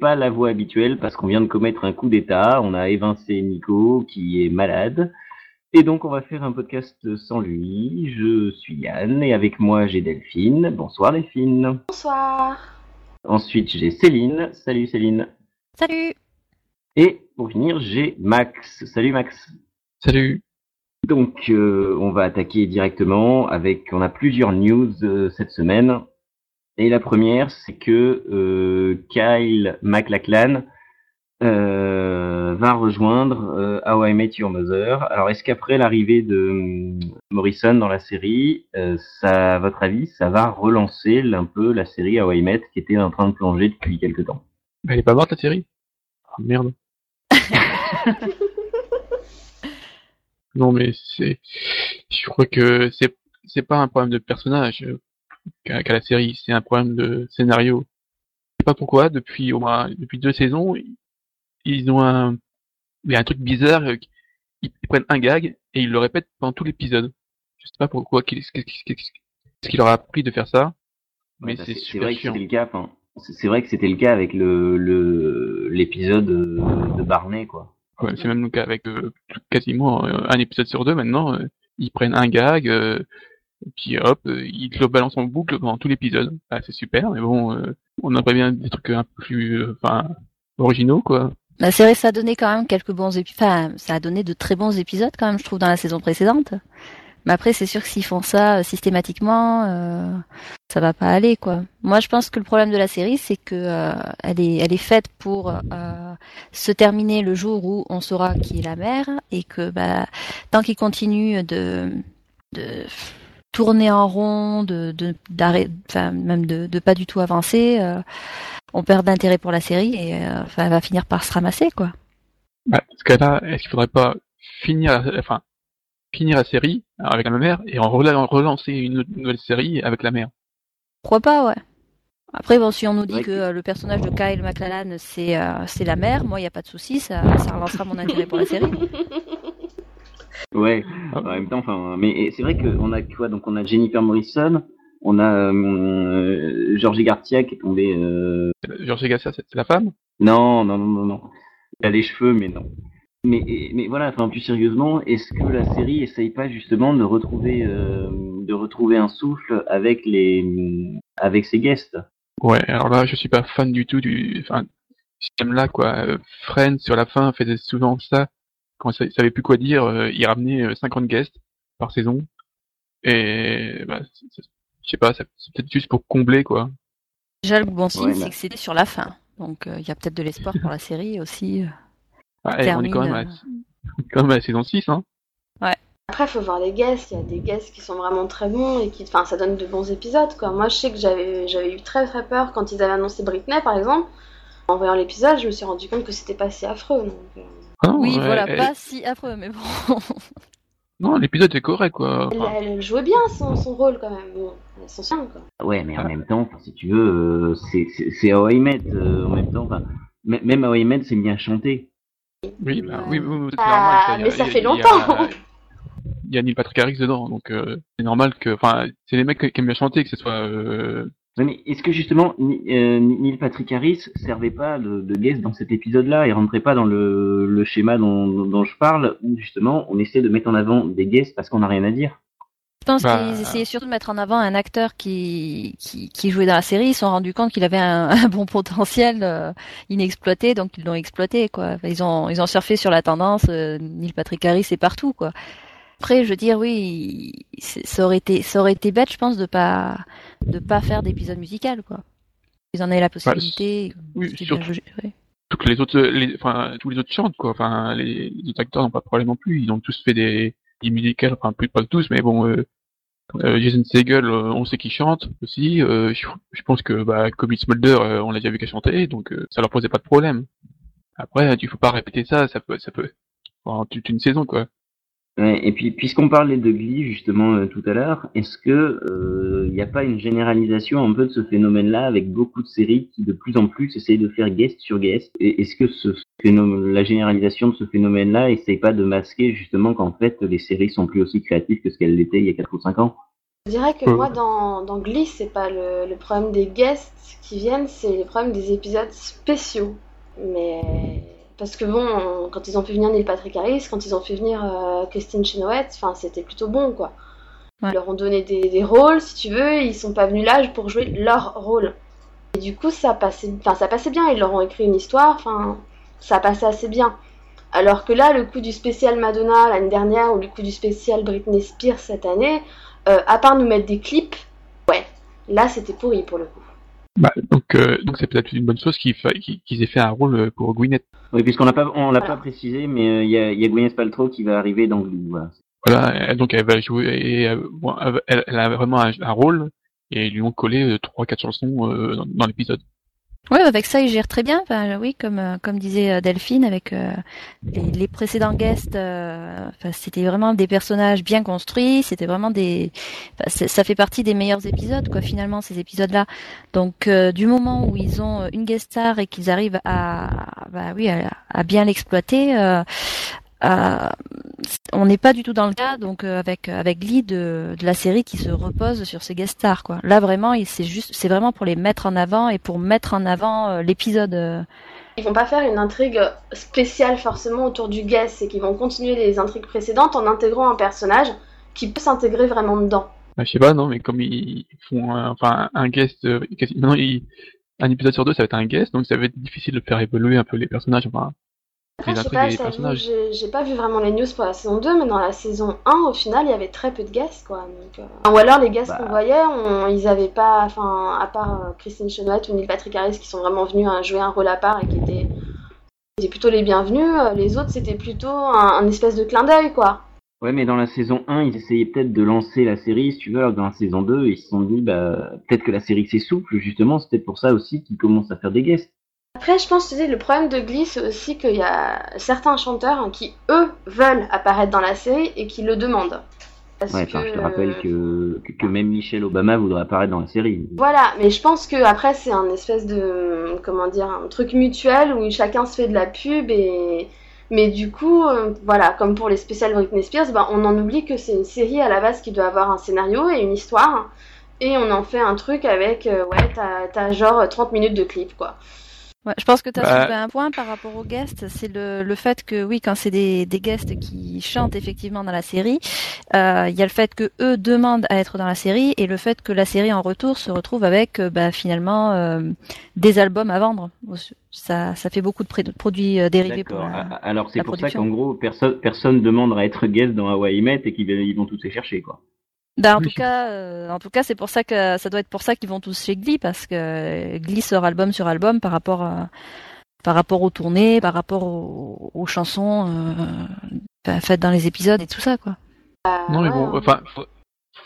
pas la voix habituelle parce qu'on vient de commettre un coup d'état. On a évincé Nico qui est malade. Et donc on va faire un podcast sans lui. Je suis Yann et avec moi j'ai Delphine. Bonsoir Delphine. Bonsoir. Ensuite j'ai Céline. Salut Céline. Salut. Et pour finir j'ai Max. Salut Max. Salut. Donc euh, on va attaquer directement avec on a plusieurs news euh, cette semaine. Et la première, c'est que euh, Kyle MacLachlan euh, va rejoindre euh, How I Met Your Mother. Alors, est-ce qu'après l'arrivée de euh, Morrison dans la série, euh, ça, à votre avis, ça va relancer un peu la série How I Met qui était en train de plonger depuis quelques temps? Elle est pas morte la série? Ah, Merde. non mais c'est, je crois que c'est c'est pas un problème de personnage qu'a la série, c'est un problème de scénario. Je sais pas pourquoi depuis au moins depuis deux saisons ils- ont un il y a un truc bizarre euh, ils, ils prennent un gag et ils le répètent pendant tout l'épisode. Je sais pas pourquoi qu'est-ce qu'est-ce- qu'est-ce- qu'est-ce qui leur a appris de faire ça, mais Ouais, bah, c'est vrai que c'était le cas. C'est vrai que c'était le cas avec le l'épisode euh, de Barney, quoi. Ouais, c'est même le cas avec euh, quasiment un épisode sur deux maintenant. euh, ils prennent un gag, euh, puis hop, euh, ils te le balancent en boucle pendant tout l'épisode. Ah, c'est super, mais bon, euh, on aimerait bien des trucs un peu plus, euh, originaux quoi. La série, ça a donné quand même quelques bons épisodes. Enfin, ça a donné de très bons épisodes quand même, je trouve, dans la saison précédente. Mais après, c'est sûr que s'ils font ça systématiquement, euh, ça va pas aller, quoi. Moi, je pense que le problème de la série, c'est que elle est, elle est faite pour se terminer le jour où on saura qui est la mère, et que bah, tant qu'ils continuent de, de tourner en rond, de, de d'arrêt, enfin même de, de pas du tout avancer, euh, on perd d'intérêt pour la série et euh, enfin, elle va finir par se ramasser, quoi. Bah, ce cas-là, est-ce qu'il faudrait pas finir, la- enfin, finir la série avec la mère et en relancer une nouvelle série avec la mère? Pourquoi pas, ouais. Après, bon, si on nous dit Ouais, que euh, le personnage de Kyle MacLachlan, c'est euh, c'est la mère, moi, il n'y a pas de souci, ça, ça relancera mon intérêt pour la série. Ouais. Ah. En même temps, enfin, mais c'est vrai qu'on a quoi Donc on a Jennifer Morrison, on a euh, Georgie Garcia qui est tombé. Euh... Georges Gassia, c'est la femme? Non, non, non, non, non. Il a les cheveux, mais non. Mais, mais voilà, enfin plus sérieusement, est-ce que la série essaye pas justement de retrouver, euh, de retrouver un souffle avec les, avec ses guests? Ouais, alors là, je suis pas fan du tout du, enfin, système-là, quoi. Euh, Friends, sur la fin, faisait souvent ça. Quand ils savaient plus quoi dire, euh, ils ramenaient euh, 50 guests par saison. Et, bah, je sais pas, c'est peut-être juste pour combler, quoi. Déjà, le bon signe, Ouais, c'est que c'était sur la fin. Donc, euh, il y a peut-être de l'espoir pour la série aussi. Ah, eh, on est quand même, à, termine, quand même à la saison 6, hein. Après, faut voir les guests. Il y a des guests qui sont vraiment très bons et qui, enfin, ça donne de bons épisodes, quoi. Moi, je sais que j'avais, j'avais eu très très peur quand ils avaient annoncé Britney, par exemple. En voyant l'épisode, je me suis rendu compte que c'était pas si affreux. Donc, euh, Ah non, Oui, voilà, elle- pas si affreux, mais bon. Non, l'épisode est correct, quoi. elle, Enfin, elle- elle jouait bien son, son rôle quand même. Bon, elle s'en souvient, quoi. Ouais, mais en même temps, si tu veux, euh, c'est I Met, euh, en même temps. Même How I Met, c'est bien chanté. oui, bah, oui, oui, oui, c'est Ah, normal. mais ça fait longtemps. Il y a Neil Patrick Harris dedans, donc euh, c'est normal que, enfin, c'est les mecs qui aiment bien chanter, que ce soit euh, Mais est-ce que justement Ni- euh, Neil Patrick Harris servait pas de, de guest dans cet épisode-là et rentrait pas dans le, le schéma dont, dont je parle où justement on essaie de mettre en avant des guests parce qu'on n'a rien à dire? Je pense Bah. qu'ils essayaient surtout de mettre en avant un acteur qui, qui, qui jouait dans la série. Ils se sont rendus compte qu'il avait un, un bon potentiel euh, inexploité, donc ils l'ont exploité. Quoi. Enfin, Ils ont, ils ont surfé sur la tendance. Euh, Neil Patrick Harris est partout. Quoi. Après, je veux dire, oui, ça aurait été, ça aurait été bête, je pense, de pas, de pas faire d'épisode musical. Quoi. Ils en avaient la possibilité. oui, c'était surtout- ouais. que les autres, les, enfin, tous les autres chantent, quoi. Enfin, les, les autres acteurs n'ont pas de problème non plus. Ils ont tous fait des, des musicals, enfin, plus pas tous, mais bon, euh, euh, Jason Segel, euh, on sait qu'il chante aussi. Euh, je, je pense que, bah, Smulder, euh, on l'a déjà vu qu'elle chantait, donc ça leur posait pas de problème. Après, il faut pas répéter ça, ça peut, ça peut, pendant toute une saison, quoi. Ouais, et puis, puisqu'on parlait de Glee justement euh, tout à l'heure, est-ce que il n'y a pas une généralisation un peu de ce phénomène-là avec beaucoup de séries qui de plus en plus essayent de faire guest sur guest? Et est-ce que ce phénomène, la généralisation de ce phénomène-là essaye pas de masquer justement qu'en fait les séries sont plus aussi créatives que ce qu'elles l'étaient il y a 4 ou 5 ans? Je dirais que moi, dans, dans Glee, c'est pas le, le problème des guests qui viennent, c'est le problème des épisodes spéciaux. Mais parce que bon, quand ils ont fait venir Neil Patrick Harris, quand ils ont fait venir euh, Christine Chenoweth, enfin c'était plutôt bon quoi. Ouais. Ils leur ont donné des, des rôles, si tu veux, et ils sont pas venus là pour jouer leur rôle. Et du coup, ça passait, enfin ça passait bien. Ils leur ont écrit une histoire, enfin ça passait assez bien. Alors que là, le coup du spécial Madonna l'année dernière ou le coup du spécial Britney Spears cette année, euh, à part nous mettre des clips, ouais, là c'était pourri pour le coup. Bah, donc, euh, donc c'est peut-être une bonne chose qu'ils aient fait un rôle pour Gwyneth. Oui, puisqu'on l'a pas, on l'a pas précisé, mais euh, il y, a, il y a Gwyneth Paltrow qui va arriver dans Glee. Voilà. Donc elle va jouer, et, euh, bon, elle, elle a vraiment un, un rôle, et ils lui ont collé euh, trois, quatre chansons euh, dans, dans l'épisode. Ouais, avec ça, ils gèrent très bien. Enfin, oui, comme euh, comme disait euh, Delphine, avec euh, les, les précédents guests, euh, enfin, c'était vraiment des personnages bien construits. C'était vraiment des, enfin, ça fait partie des meilleurs épisodes, quoi. Finalement, ces épisodes-là. Donc, euh, du moment où ils ont une guest star et qu'ils arrivent à, bah oui, à, à bien l'exploiter. Euh, euh, on n'est pas du tout dans le cas donc euh, avec avec Glee de, de la série qui se repose sur ces guest stars quoi. Là vraiment il- c'est juste c'est vraiment pour les mettre en avant et pour mettre en avant euh, l'épisode. euh. Ils vont pas faire une intrigue spéciale forcément autour du guest, c'est qu'ils vont continuer les intrigues précédentes en intégrant un personnage qui peut s'intégrer vraiment dedans. Bah, je sais pas, non, mais comme ils font un, enfin, un guest, euh, quasi- maintenant, ils- un épisode sur deux, ça va être un guest, donc ça va être difficile de faire évoluer un peu les personnages, enfin, Après, les je sais pas, j'ai pas vu vraiment les news pour la saison 2, mais dans la saison 1, au final, il y avait très peu de guests, quoi. Donc, euh, Ou alors, les guests Bah. qu'on voyait, on- ils avaient pas, enfin, à part euh, Christine Chenoweth ou Neil Patrick Harris, qui sont vraiment venus à jouer un rôle à part et qui étaient, étaient plutôt les bienvenus, euh, les autres, c'était plutôt un, un espèce de clin d'œil, quoi. Ouais, mais dans la saison 1, ils essayaient peut-être de lancer la série, si tu veux, alors que dans la saison 2, ils se sont dit, bah, peut-être que la série s'essouffle, justement, c'est peut-être pour ça aussi qu'ils commencent à faire des guests. Après, je pense, sais, le problème de Glee, c'est aussi qu'il y a certains chanteurs hein, qui, eux, veulent apparaître dans la série et qui le demandent. Parce Ouais, enfin, je te que- rappelle que, que, que même Michelle Obama voudrait apparaître dans la série. Voilà, mais je pense que après c'est un espèce de comment dire un truc mutuel où chacun se fait de la pub et mais du coup euh, voilà comme pour les spéciales Britney Spears, bah, on en oublie que c'est une série à la base qui doit avoir un scénario et une histoire et on en fait un truc avec euh, ouais t'as genre 30 minutes de clip quoi. Ouais, je pense que tu as Bah. soulevé un point par rapport aux guests, c'est le, le fait que oui, quand c'est des, des guests qui chantent effectivement dans la série, euh, il y a le fait que eux demandent à être dans la série et le fait que la série en retour se retrouve avec euh, bah, finalement euh, des albums à vendre. Ça, ça fait beaucoup de, produits euh, dérivés pour la... Ah, Alors c'est pour ça qu'en gros, personne personne demande à être guest dans Hawaii Met et qu'ils ils vont tous les chercher, quoi. Bah, en Oui. tout cas, euh, en tout cas, c'est pour ça que ça doit être pour ça qu'ils vont tous chez Glee parce que Glee sort album sur album par rapport à, par rapport aux tournées, par rapport aux, aux chansons euh, faites dans les épisodes et tout ça quoi. Non, mais bon, enfin, fa-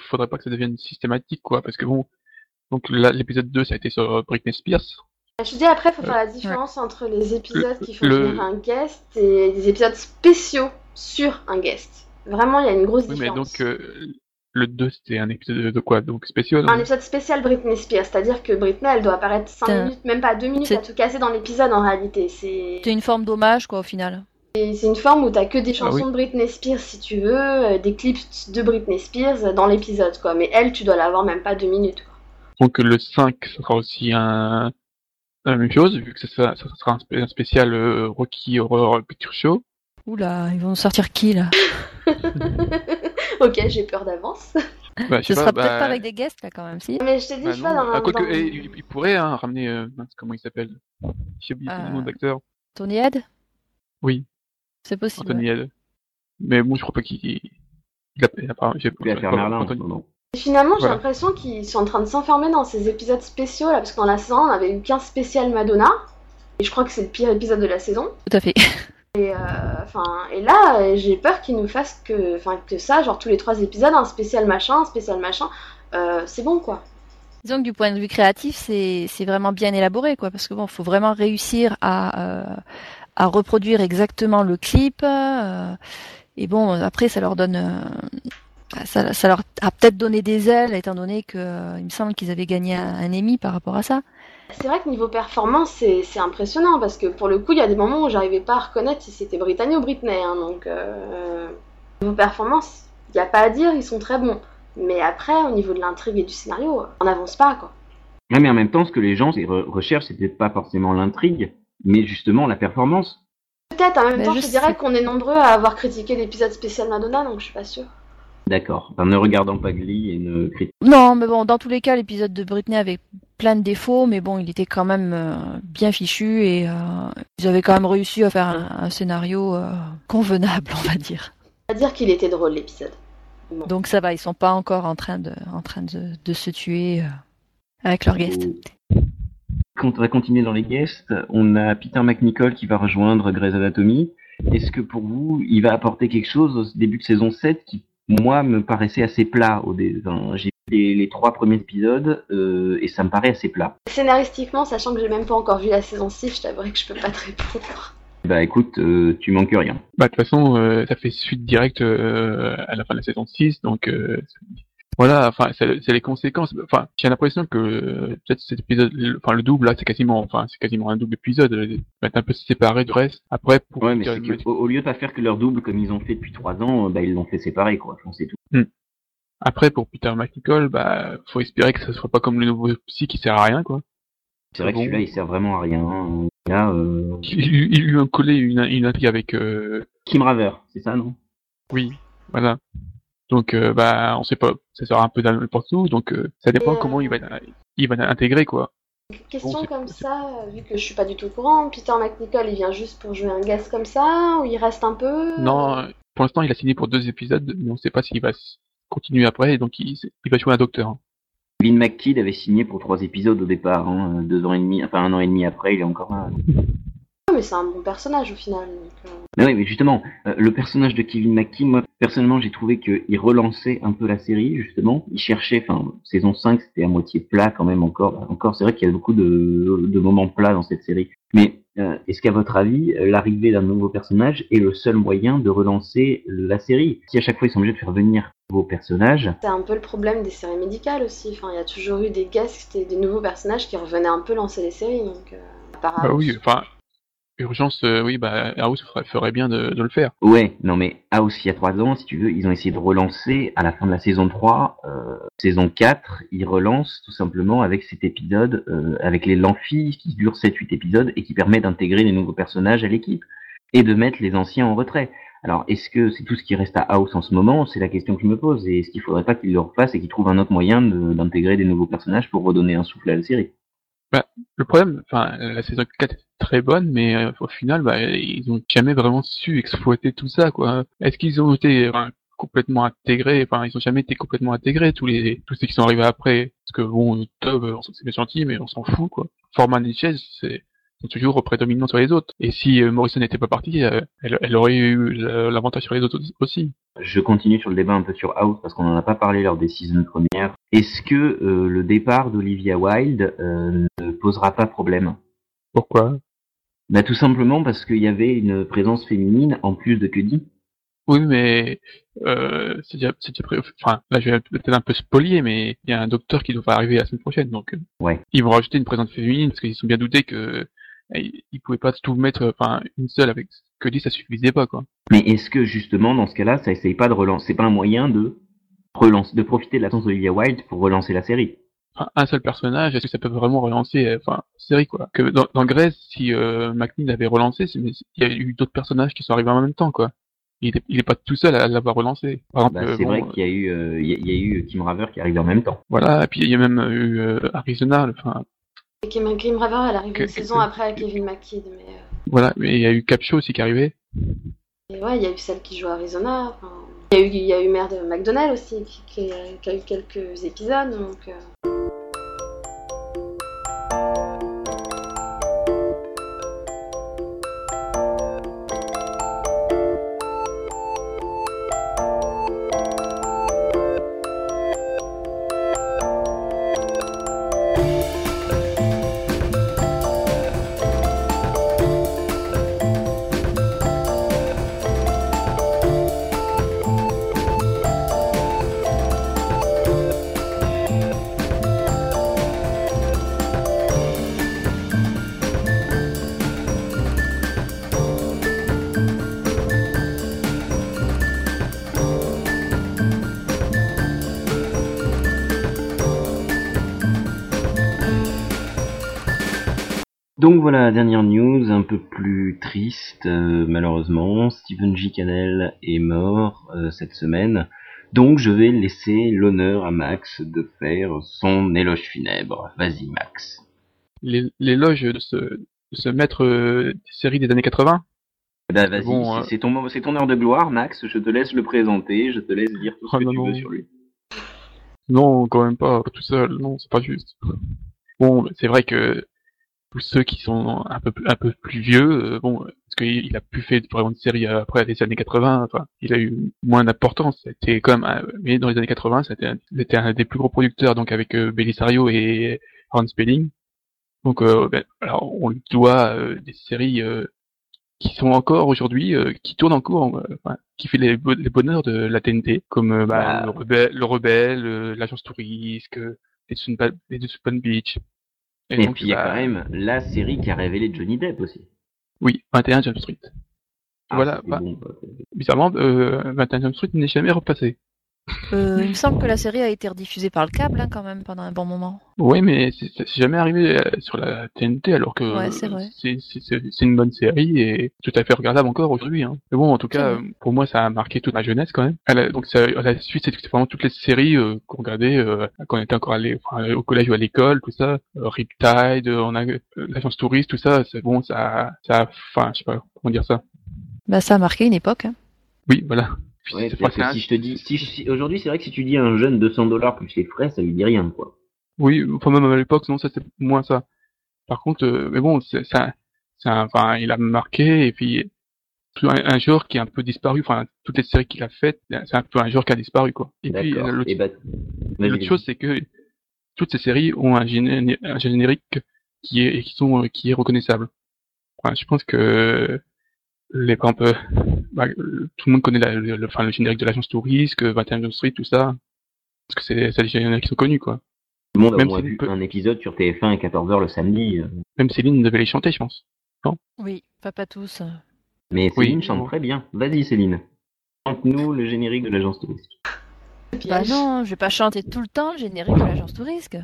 faudrait pas que ça devienne systématique, quoi, parce que bon, donc l'épisode 2, ça a été sur euh, Britney Spears. Je dis après, faut faire la différence entre les épisodes qui font le- venir un guest et des épisodes spéciaux sur un guest. Vraiment, il y a une grosse Oui, mais différence. donc, euh, le 2, c'était un épisode de, quoi? Donc spécial Un épisode spécial Britney Spears, c'est-à-dire que Britney, elle doit apparaître 5 C'est- minutes, même pas 2 minutes à tout casser dans l'épisode en réalité. C'est C'est une forme d'hommage quoi au final. c'est une forme où t'as que des Ah chansons oui. de Britney Spears si tu veux, euh, des clips de Britney Spears dans l'épisode quoi. Mais elle, tu dois l'avoir même pas 2 minutes. Quoi. Donc le 5, ça sera aussi un... la même chose, vu que ça sera, ça sera un spécial euh, Rocky Horror Picture Show. Oula, ils vont sortir qui là? ok, j'ai peur d'avance. Bah, je Ce sera pas, peut-être bah, pas avec des guests là quand même si. Mais je t'ai dit, bah je pas, dans Ah, dans- eh, il, il pourrait hein, ramener... euh, comment il s'appelle? J'ai oublié Euh, le nom d'acteur. Tony Head? Oui, C'est possible. Head. Mais bon, je crois pas qu'il... Il a, il a pas... j'ai- Il va faire Merlin en ce moment. Finalement, j'ai Voilà. l'impression qu'ils sont en train de s'enfermer dans ces épisodes spéciaux là, parce que dans la saison 1, on avait eu qu'un spécial Madonna. Et je crois que c'est le pire épisode de la saison. Tout à fait. Et, euh, et là, j'ai peur qu'ils nous fassent que, que ça, genre tous les trois épisodes, un spécial machin, un spécial machin. Euh, c'est bon quoi. Disons que du point de vue créatif, c'est vraiment bien élaboré, quoi, parce que bon, faut vraiment réussir à euh, à reproduire exactement le clip. et bon, après, ça leur donne, ça, leur a peut-être donné des ailes, étant donné que euh, il me semble qu'ils avaient gagné un, un Emmy par rapport à ça. C'est vrai que niveau performance, c'est c'est impressionnant parce que pour le coup, il y a des moments où j'arrivais pas à reconnaître si c'était Brittany ou Britney. hein, donc, euh, niveau performance, il n'y a pas à dire, ils sont très bons. Mais après, au niveau de l'intrigue et du scénario, on n'avance pas, quoi. Ouais, mais en même temps, ce que les gens re- recherchent, c'était pas forcément l'intrigue, mais justement la performance. Peut-être, en même Mais temps, je je, dirais sais- qu'on est nombreux à avoir critiqué l'épisode spécial Madonna, donc je suis pas sûre. D'accord. En ne regardant pas Glee et ne. Non, mais bon, dans tous les cas, l'épisode de Britney avait plein de défauts, mais bon, il était quand même euh, bien fichu et euh, ils avaient quand même réussi à faire un, un scénario euh, convenable, on va dire. On va dire qu'il était drôle l'épisode. Bon. Donc ça va, ils sont pas encore en train de, en train de, de se tuer euh, avec leurs guests. Quand on va continuer dans les guests, on a Peter McNichol qui va rejoindre Grey's Anatomy. Est-ce que pour vous, il va apporter quelque chose au début de saison 7 qui, moi, me paraissait assez plat au dé... enfin, J'ai vu les, les trois premiers épisodes euh, et ça me paraît assez plat. Scénaristiquement, sachant que j'ai même pas encore vu la saison 6, je t'avouerai que je peux pas te répondre. Bah écoute, euh, tu manques rien. Bah, de toute façon, euh, ça fait suite directe euh, à la fin de la saison 6, donc euh, voilà, enfin, c'est les conséquences. Enfin, j'ai l'impression que euh, peut-être cet épisode, le- enfin, le double là, c'est quasiment, enfin, c'est quasiment un double épisode. euh, être un peu séparé du reste. Après, pour Ouais, mais dire- au, au lieu de pas faire que leur double comme ils ont fait depuis trois ans, euh, bah ils l'ont fait séparer quoi. C'est tout. après pour Peter McNichol, bah, faut espérer que ça soit pas comme le nouveau psy qui sert à rien, quoi. C'est vrai Bon. que celui-là il sert vraiment à rien. hein. Là, euh... Il, il lui a collé une, une intrigue avec, euh, Kim Raver, c'est ça non? Oui, voilà. Donc, euh, bah, on sait pas, ça sera un peu n'importe où, donc euh, ça dépend Et, euh, comment il va, il va l'intégrer, quoi. Question Bon, comme ça, euh, vu que je suis pas du tout au courant, Peter McNichol, il vient juste pour jouer un guest comme ça, ou il reste un peu? Non, euh, pour l'instant, il a signé pour deux épisodes, mais on sait pas s'il va continuer après, et donc il, il va jouer un docteur. hein. Lynn McKidd avait signé pour trois épisodes au départ, hein, deux ans et demi, enfin un an et demi après, il est encore là. Ouais, mais c'est un bon personnage au final. donc, euh, Mais oui, mais justement, euh, le personnage de Kevin McKidd, moi personnellement, j'ai trouvé qu'il relançait un peu la série, justement. Il cherchait, enfin, saison 5, c'était à moitié plat quand même encore. Encore, c'est vrai qu'il y a beaucoup de, de moments plats dans cette série. Mais euh, est-ce qu'à votre avis, l'arrivée d'un nouveau personnage est le seul moyen de relancer la série? Si à chaque fois ils sont obligés de faire venir de nouveaux personnages, C'est un peu le problème des séries médicales aussi. Enfin, il y a toujours eu des guests et des nouveaux personnages qui revenaient un peu lancer les séries. Donc, euh, Bah oui, enfin, urgence, euh, oui, bah, House ferait, bien de, le faire. Ouais, non mais House, il y a trois ans, si tu veux, ils ont essayé de relancer à la fin de la saison 3, euh, saison 4, ils relancent tout simplement avec cet épisode, euh, avec les Lanphis qui dure 7-8 épisodes et qui permet d'intégrer les nouveaux personnages à l'équipe et de mettre les anciens en retrait. Alors, est-ce que c'est tout ce qui reste à House en ce moment? C'est la question que je me pose. Et est-ce qu'il faudrait pas qu'ils le refassent et qu'ils trouvent un autre moyen d'intégrer des nouveaux personnages pour redonner un souffle à la série? Le problème, enfin, la saison 4 est très bonne, mais euh, au final, bah, ils ont jamais vraiment su exploiter tout ça, quoi. Est-ce qu'ils ont été complètement intégrés? Enfin, ils ont jamais été complètement intégrés tous les tous ceux qui sont arrivés après. Parce que bon, Tob, c'est bien gentil, mais on s'en fout, quoi. Forman et Chase, c'est toujours prédominants sur les autres. Et si euh, Morrison n'était pas parti, euh, elle, elle aurait eu l'avantage sur les autres aussi. Je continue sur le débat un peu sur House parce qu'on n'en a pas parlé lors des saisons premières. Est-ce que euh, le départ d'Olivia Wilde euh, ne posera pas problème? Pourquoi? Bah, Tout simplement parce qu'il y avait une présence féminine en plus de Cuddy. Oui, mais euh, c'est déjà, c'est déjà pré- Enfin, là, je vais peut-être un peu spolier, mais il y a un docteur qui devrait arriver la semaine prochaine, donc Ouais. ils vont rajouter une présence féminine parce qu'ils sont bien doutés que euh, ils pouvaient pas tout mettre, enfin, une seule avec que dit, ça suffisait pas, quoi. Mais est-ce que justement dans ce cas-là, ça essaye pas de relancer, c'est pas un moyen de relancer, de profiter de l'absence d'Olivia Wilde pour relancer la série? Enfin, un seul personnage, est-ce que ça peut vraiment relancer, euh, enfin, série, quoi? Que dans, dans Grey's, si euh, McNeil avait relancé, il y a eu d'autres personnages qui sont arrivés en même temps, quoi. Il est, il est pas tout seul à l'avoir relancé. Bah, euh, C'est bon, vrai euh, qu'il y a eu, euh, il y, a- il y a eu Kim Raver qui arrive en même temps. voilà, et puis il y a même eu euh, Arizona, enfin, Kim, Kim Raver, elle arrive Que- une saison après Kevin McKidd. Mais, euh, voilà, mais il y a eu Capshaw aussi qui est arrivé. et ouais, il y a eu celle qui joue Arizona. enfin, Il y a y a eu Mère de McDonald aussi, qui, qui- qui a eu quelques épisodes. Donc, Donc voilà, dernière news, un peu plus triste, euh, malheureusement. Stephen J. Cannell est mort euh, cette semaine. Donc je vais laisser l'honneur à Max de faire son éloge funèbre. Vas-y Max. L'éloge de ce, de ce maître euh, série des années 80 bah, vas-y, bon, c'est ton, ton heure de gloire, Max. Je te laisse le présenter, je te laisse dire tout ce oh, que tu veux sur lui. Non, quand même pas, tout seul. Non, c'est pas juste. Bon, c'est vrai que tous ceux qui sont un peu un peu plus vieux, euh, bon, parce qu'il a plus fait vraiment de séries après les années 80, enfin, il a eu moins d'importance. C'était comme, euh, mais dans les années 80, c'était un, un des plus gros producteurs, donc avec euh, Belisario et Hans Spelling. Donc, euh, ben, alors, on lui doit des séries qui sont encore aujourd'hui, qui tournent encore, enfin, qui fait les, les, bonheurs de la TNT, comme bah, le Rebelle, le Rebelle l'Agence Touriste, les Sun Beach. Et, puis il y a bah, quand même la série qui a révélé Johnny Depp aussi. Oui, 21 Jump Street. Ah, voilà, bah, bizarrement, euh, 21 Jump Street n'est jamais repassé. Euh, il me semble que la série a été rediffusée par le câble hein, quand même pendant un bon moment. Oui, mais c'est jamais arrivé euh, sur la TNT alors que c'est une bonne série et tout à fait regardable encore aujourd'hui. Hein. Mais bon, en tout cas, pour moi, ça a marqué toute ma jeunesse quand même. Elle donc ça, la suite, c'est vraiment toutes les séries euh, qu'on regardait euh, quand on était encore allé, enfin, au collège ou à l'école, tout ça. Riptide, on a l'agence touriste, tout ça. C'est bon, ça, ça, enfin, je sais pas comment dire ça. Bah, ça a marqué une époque. Hein. Oui, voilà. Ouais, si je te dis, si, aujourd'hui, c'est vrai que si tu dis à un jeune 200 dollars plus les frais, ça lui dit rien, quoi. Oui, enfin même à l'époque, non, c'est moins ça. Par contre, euh, mais bon, c'est ça, enfin, il a marqué et puis un, un, genre qui est un peu disparu. Enfin, toutes les séries qu'il a faites, c'est un peu un genre qui a disparu, quoi. Et puis l'autre bah, chose, c'est que toutes ces séries ont un, générique qui est qui sont qui est reconnaissable. Enfin, je pense que les par exemple, bah, tout le monde connaît la, le, enfin, le générique de l'agence touriste, 21 Jump Street, tout ça, parce que c'est c'est des génériques qui sont connus quoi. Tout le monde a vu un épisode sur TF1 à 14h le samedi. Euh. Même Céline devait les chanter, je pense. Non? Oui, pas, pas tous. Mais Céline chante très bien. Vas-y Céline, chante-nous le générique de l'agence touriste. Bah non, je vais pas chanter tout le temps le générique de l'agence touriste.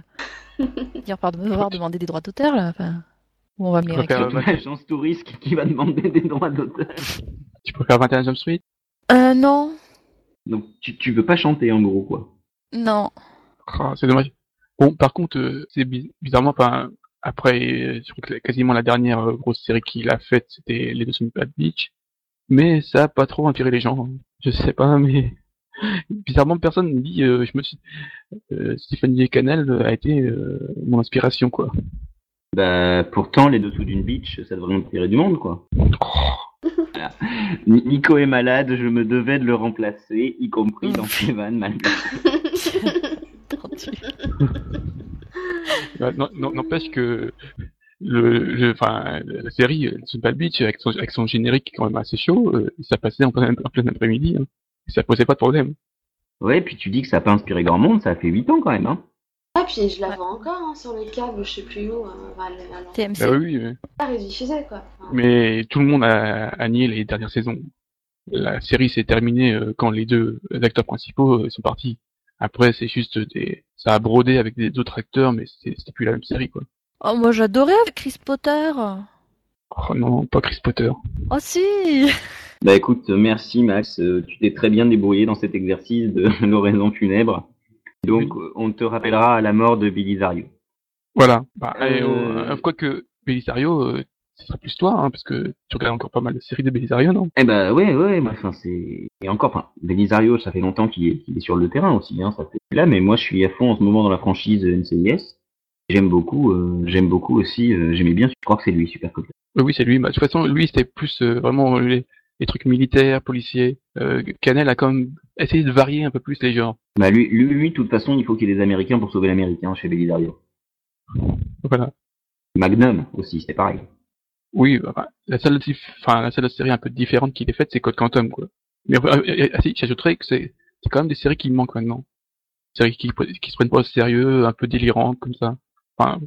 Dire par devoir demander des droits d'auteur là. Enfin on va me les réclamer. une agence touriste qui va demander des droits d'auteur. Tu préfères 21 Jump Street Euh, non. Donc, tu, tu veux pas chanter, en gros, quoi. Non. Oh, c'est dommage. Bon, par contre, euh, c'est bizarrement, enfin, après, quasiment la dernière euh, grosse série qu'il a faite, c'était Les deux Bad Beach. Mais ça a pas trop inspiré les gens. Je sais pas, mais bizarrement, personne ne dit, euh, je me suis, euh, Stéphanie Canel a été mon inspiration, quoi. Bah, pourtant, les dessous d'une beach, ça devrait inspirer du monde, quoi. Voilà. Nico est malade, je me devais de le remplacer, y compris dans ses vannes malgré N'empêche que le, enfin, la série Super Beach avec son, avec son générique quand même assez chaud, euh, ça passait en plein, en plein après-midi. Hein. Ça posait pas de problème. Ouais, puis tu dis que ça a pas inspiré grand monde, ça a fait 8 ans quand même. Hein. Ah, puis je la vois encore hein, sur le câble, je sais plus où. Hein, TMC. Bah oui, oui. Pas quoi. Mais tout le monde a, nié les dernières saisons. La série s'est terminée euh, quand les deux acteurs principaux euh, sont partis. Après, c'est juste des, ça a brodé avec des autres acteurs, mais c'était plus la même série, quoi. Oh, moi j'adorais avec Chris Potter. Oh non, pas Chris Potter. Oh si. Bah écoute, merci Max, euh, tu t'es très bien débrouillé dans cet exercice de l'oraison funèbre. Donc, on te rappellera à la mort de Belisario. Voilà. Bah, euh... Quoique, Belisario, euh, ce sera plus toi, hein, parce que tu regardes encore pas mal de séries de Belisario, non? Eh ben, ouais, ouais, bah, enfin, c'est... Et encore, enfin, Belisario, ça fait longtemps qu'il est, est, sur le terrain aussi, hein, ça fait là, mais moi, je suis à fond en ce moment dans la franchise NCIS. J'aime beaucoup, euh, j'aime beaucoup aussi, euh, j'aimais bien, je crois que c'est lui, super cool. Oui, c'est lui. Bah, de toute façon, lui, c'était plus euh, vraiment les, les trucs militaires, policiers. Euh, Canel a quand même essayé de varier un peu plus les genres. Bah lui, lui, lui de toute façon, il faut qu'il y ait des Américains pour sauver l'Américain chez Belisario. Voilà. Magnum aussi, c'est pareil. Oui, bah, la seule, enfin, la seule série un peu différente qu'il ait faite, c'est Code Quantum, quoi. Mais euh, ah, si, j'ajouterais que c'est, c'est quand même des séries qui manquent maintenant. Des séries qui, qui se prennent pas au sérieux, un peu délirantes, comme ça. Enfin,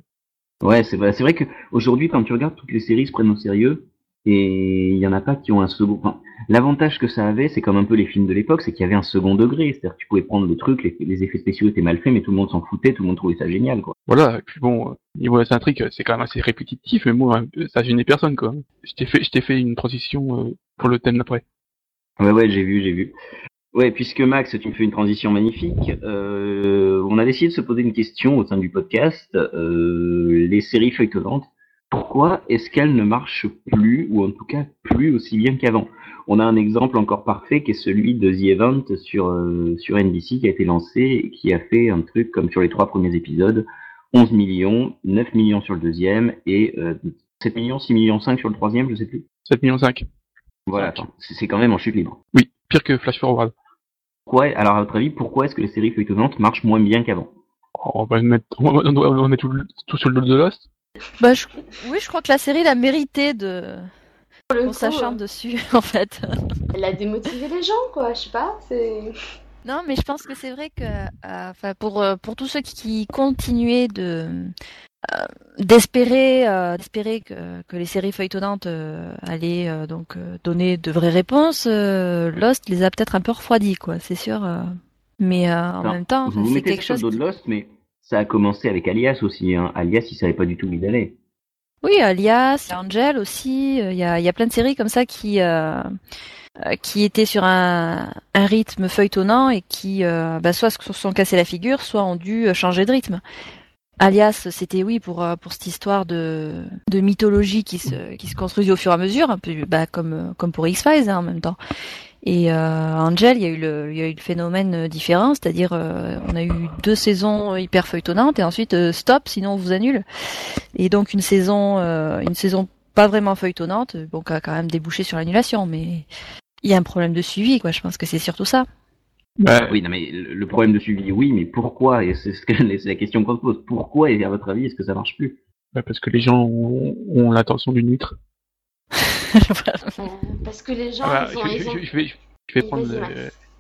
Ouais, c'est vrai. C'est vrai que aujourd'hui, quand tu regardes toutes les séries se prennent au sérieux, et il y en a pas qui ont un second. Enfin, L'avantage que ça avait, c'est comme un peu les films de l'époque, c'est qu'il y avait un second degré. C'est-à-dire que tu pouvais prendre le truc, les, les, effets spéciaux étaient mal faits, mais tout le monde s'en foutait, tout le monde trouvait ça génial, quoi. Voilà, et puis bon, niveau de l'intrigue, c'est quand même assez répétitif, mais moi, ça gênait personne, quoi. Je t'ai fait, je fait une transition euh, pour le thème d'après. Ouais, ouais, j'ai vu, j'ai vu. Ouais, puisque Max, tu me fais une transition magnifique, euh, on a décidé de se poser une question au sein du podcast. Euh, les séries feuilletonnantes, pourquoi est-ce qu'elles ne marchent plus, ou en tout cas plus aussi bien qu'avant? On a un exemple encore parfait qui est celui de The Event sur, euh, sur NBC qui a été lancé et qui a fait un truc comme sur les trois premiers épisodes, 11 millions, 9 millions sur le deuxième et euh, 7 millions, 6 millions 5 sur le troisième, je sais plus. 7 millions 5. Voilà, c'est quand même en chute libre. Oui, pire que Flash Forward. Pourquoi, alors à votre avis, pourquoi est-ce que les séries feuilletonnantes marchent moins bien qu'avant? Oh, on va mettre, on on mettre tout, tout sur le dos de Lost. Bah, je- oui, je crois que la série elle a mérité de coup, s'acharne euh, dessus, en fait. Elle a démotivé les gens, quoi. Je sais pas. C'est. Non, mais je pense que c'est vrai que, euh, pour euh, pour tous ceux qui, qui continuaient de euh, d'espérer euh, d'espérer que, que les séries feuilletonnantes euh, allaient euh, donc euh, donner de vraies réponses, euh, Lost les a peut-être un peu refroidis, quoi. C'est sûr. euh. Mais euh, en même temps, vous vous c'est mettez quelque chose. dos de Lost, mais ça a commencé avec Alias aussi. Hein. Alias, il savait pas du tout où il allait. Oui, Alias, Angel aussi. euh, Il y a, plein de séries comme ça qui euh, euh, qui étaient sur un, rythme feuilletonnant et qui bah, soit se sont cassés la figure, soit ont dû changer de rythme. Alias, c'était oui pour pour cette histoire de de mythologie qui se qui se construisait au fur et à mesure, un peu bah, comme comme pour X Files hein, en même temps. Et euh, Angel, il y a eu le il y a eu le phénomène euh, différent, c'est-à-dire euh, on a eu deux saisons hyper feuilletonnantes et ensuite euh, stop, sinon on vous annule. Et donc une saison euh, une saison pas vraiment feuilletonnante, euh, bon qui a quand même débouché sur l'annulation, mais il y a un problème de suivi quoi. Je pense que c'est surtout ça. Bah, Oui, non, mais le le problème de suivi, oui, mais pourquoi? Et c'est ce que- c'est la question qu'on se pose. Pourquoi, et à votre avis, est-ce que ça marche plus? Bah, parce que les gens ont, ont l'attention d'une huître. euh, Parce que les gens, Ah bah, ils ont. je, ils ont- je- je vais, je vais Oui, prendre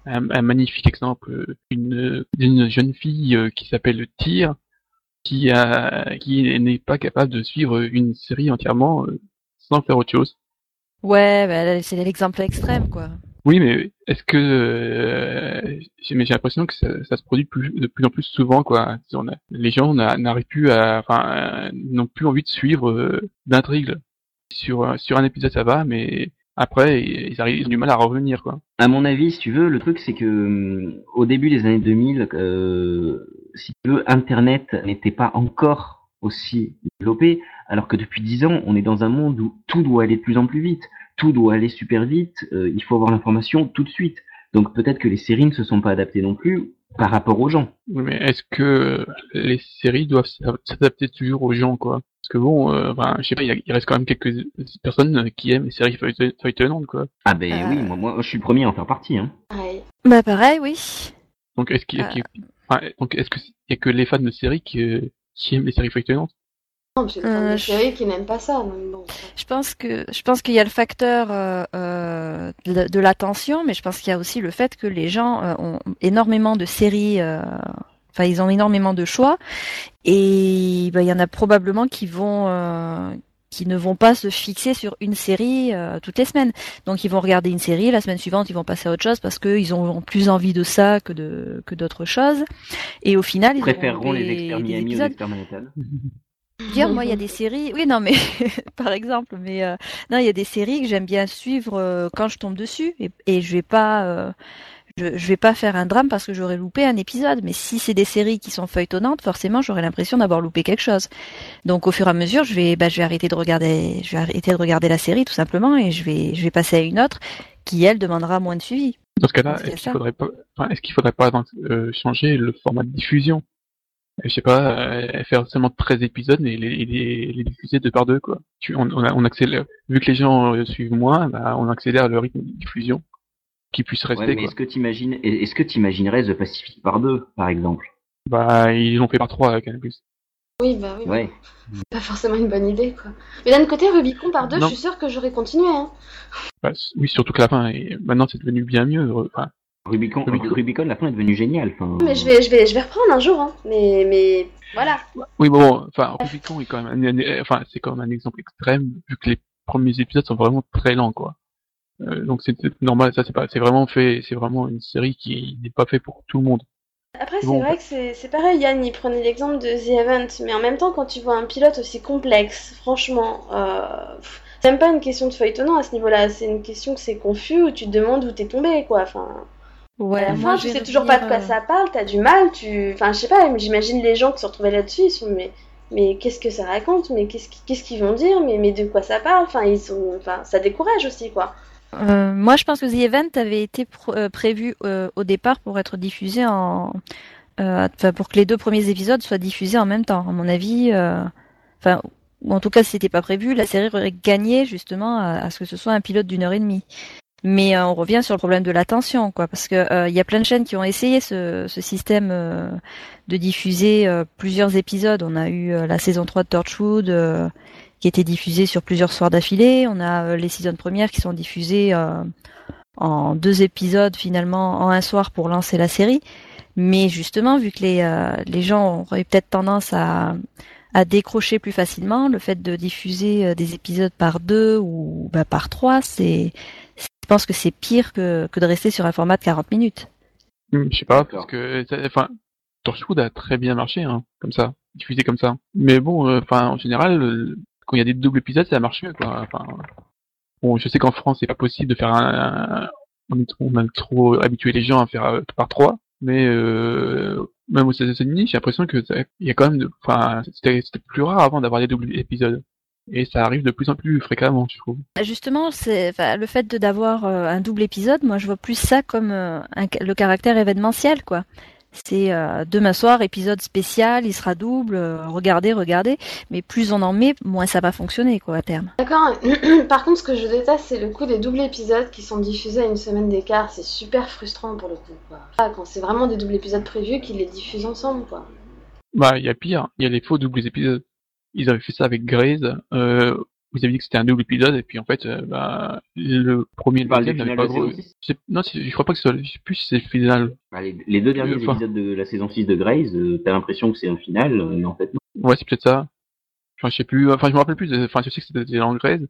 un, un magnifique exemple euh, une d'une jeune fille euh, qui s'appelle Tyr qui a qui n'est pas capable de suivre une série entièrement sans faire autre chose. Ouais, bah, c'est l'exemple extrême quoi. Oui, mais est-ce que euh, j'ai l'impression que ça, ça se produit plus, de plus en plus souvent quoi. Si on a- les gens n'a- n'arrivent plus à enfin n'ont plus envie de suivre euh, d'intrigue. Sur un- sur un épisode ça va, mais après ils, arrivent, ont du mal à revenir quoi. À mon avis, si tu veux, le truc, c'est que hum, au début des années 2000, euh, si tu veux, Internet n'était pas encore aussi développé, alors que depuis 10 ans, on est dans un monde où tout doit aller de plus en plus vite, tout doit aller super vite, euh, il faut avoir l'information tout de suite. Donc peut-être que les séries ne se sont pas adaptées non plus par rapport aux gens. Oui, mais est-ce que les séries doivent s'adapter toujours aux gens, quoi? Parce que bon, euh, enfin, je sais pas, il y a- il reste quand même quelques personnes qui aiment les séries feuillet- feuilletonnantes, quoi. Ah ben Euh. oui, moi, moi je suis le premier à en faire partie. Hein. Ouais. Bah pareil, oui. Donc est-ce qu'il y a, Euh. qu'il y a- enfin, donc est-ce que il y a que les fans de séries qui, euh, qui aiment les séries feuilletonnantes? Non, j'ai Euh, des je- séries qui n'aiment pas ça. donc bon. Je pense que je pense qu'il y a le facteur euh, de, de l'attention, mais je pense qu'il y a aussi le fait que les gens euh, ont énormément de séries. euh, Enfin, ils ont énormément de choix, et bah, il y en a probablement qui vont euh, qui ne vont pas se fixer sur une série euh, toutes les semaines. Donc ils vont regarder une série, la semaine suivante ils vont passer à autre chose parce qu'ils ont plus envie de ça que de que d'autres choses. Et au final ils Ils préféreront les experts Miami aux experts Manhattan. dire moi il y a des séries. Oui non mais par exemple mais euh, non il y a des séries que j'aime bien suivre euh, quand je tombe dessus. Et, et je vais pas euh, je, je vais pas faire un drame parce que j'aurais loupé un épisode. Mais si c'est des séries qui sont feuilletonnantes forcément j'aurais l'impression d'avoir loupé quelque chose. Donc au fur et à mesure je vais bah, je vais arrêter de regarder je vais arrêter de regarder la série tout simplement et je vais je vais passer à une autre qui elle demandera moins de suivi. Dans ce cas-là, est-ce qu'il faudrait pas, enfin, est-ce qu'il faudrait pas changer le format de diffusion? Je sais pas, euh, faire seulement 13 épisodes et les, et les, les diffuser deux par deux, quoi. Tu, on, on, a- on accélère, vu que les gens euh, suivent moins, bah, on accélère le rythme de diffusion qui puisse rester, Ouais, mais est-ce que t'imagines, est-ce que t'imaginerais The Pacific par deux, par exemple? Bah, ils l'ont fait par trois avec Canal+. Oui, bah oui. Ouais. Pas forcément une bonne idée, quoi. Mais d'un côté, Rubicon par deux, Non. je suis sûre que j'aurais continué. Hein. Bah, oui, surtout que la fin, est... maintenant c'est devenu bien mieux. euh, Enfin, Rubicon, Rubicon. Rubicon, la fin est devenue géniale. Mais je vais, je vais, je vais reprendre un jour. Hein. Mais, mais voilà. oui, bon, enfin, Rubicon est quand même, un, un- enfin, c'est quand même un exemple extrême vu que les premiers épisodes sont vraiment très lents, quoi. Euh, donc c'est normal, ça c'est pas, c'est vraiment fait, c'est vraiment une série qui n'est pas fait pour tout le monde. Après, c'est Bon, vrai que c'est c'est pareil, Yann, il prenait l'exemple de The Event, mais en même temps, quand tu vois un pilote aussi complexe, franchement, euh, c'est même pas une question de feuilletonnant à ce niveau-là, c'est une question que c'est confus, où tu te demandes où t'es tombé, quoi. Enfin, Ouais, à la fin, je tu sais toujours pas de quoi euh, ça parle, t'as du mal, tu... Enfin, je sais pas, j'imagine les gens qui se retrouvaient là-dessus, ils sont, mais, mais qu'est-ce que ça raconte Mais qu'est-ce qui- qu'est-ce qu'ils vont dire mais, mais de quoi ça parle Enfin, ils sont... enfin, ça décourage aussi, quoi. Euh, moi, je pense que The Event avait été pro- euh, prévu euh, au départ pour être diffusé en, euh, enfin, pour que les deux premiers épisodes soient diffusés en même temps. À mon avis, euh, enfin, ou en tout cas, si c'était pas prévu, la série aurait gagné justement à, à ce que ce soit un pilote d'une heure et demie. Mais euh, on revient sur le problème de l'attention, quoi, parce que euh, il y a plein de chaînes qui ont essayé ce, ce système euh, de diffuser plusieurs épisodes. On a eu la saison 3 de Torchwood. qui était diffusée sur plusieurs soirs d'affilée. On a les saisons premières qui sont diffusées en deux épisodes finalement en un soir pour lancer la série. Mais justement, vu que les, euh, les gens auraient peut-être tendance à, à décrocher plus facilement, le fait de diffuser euh, des épisodes par deux ou bah, par trois, c'est, je pense que c'est pire que, que de rester sur un format de 40 minutes? Hum, Je sais pas, parce que, ça- enfin, Torchwood a très bien marché, hein, comme ça, diffusé comme ça. Mais bon, euh, enfin, en général, euh, quand il y a des doubles épisodes, ça marche mieux, quoi. Enfin, bon, je sais qu'en France, c'est pas possible de faire un, un- on, a trop habitué les gens à faire euh, par trois, mais euh, même aux États-Unis, j'ai l'impression que il y a quand même, enfin, c'était plus rare avant d'avoir des doubles épisodes. Et ça arrive de plus en plus fréquemment, je trouve. Justement, c'est enfin, le fait de d'avoir euh, un double épisode. Moi, je vois plus ça comme euh, un- le caractère événementiel, quoi. C'est euh, demain soir épisode spécial, il sera double. euh, regardez, regardez. Mais plus on en met, moins ça va fonctionner, quoi, à terme. D'accord. Par contre, ce que je déteste, c'est le coup des doubles épisodes qui sont diffusés à une semaine d'écart. C'est super frustrant pour le coup. Quoi. Ah, Quand c'est vraiment des doubles épisodes prévus, qu'ils les diffusent ensemble, quoi. Bah, il y a pire, il y a les faux doubles épisodes. Ils avaient fait ça avec Grey's. Euh, vous avez dit que c'était un double épisode, et puis en fait, euh, bah, le premier et le deuxième final pas de gros. Non, je crois pas que ce soit, je sais plus si c'est le final. Bah, les, les deux derniers Enfin. épisodes de la saison 6 de Grey's, euh, t'as l'impression que c'est un final, euh, mais en fait non. Ouais, c'est peut-être ça. Enfin, je sais plus, enfin, je me rappelle plus, enfin, je sais que c'était en Grey's.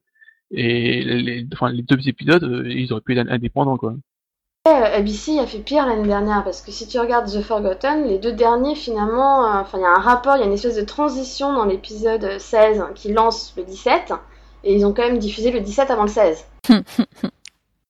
Et les, les- enfin, les deux épisodes, ils auraient pu être indépendants, quoi. Euh, ABC a fait pire l'année dernière parce que si tu regardes The Forgotten, les deux derniers finalement, euh, enfin il y a un rapport, il y a une espèce de transition dans l'épisode 16 qui lance le 17 et ils ont quand même diffusé le 17 avant le 16.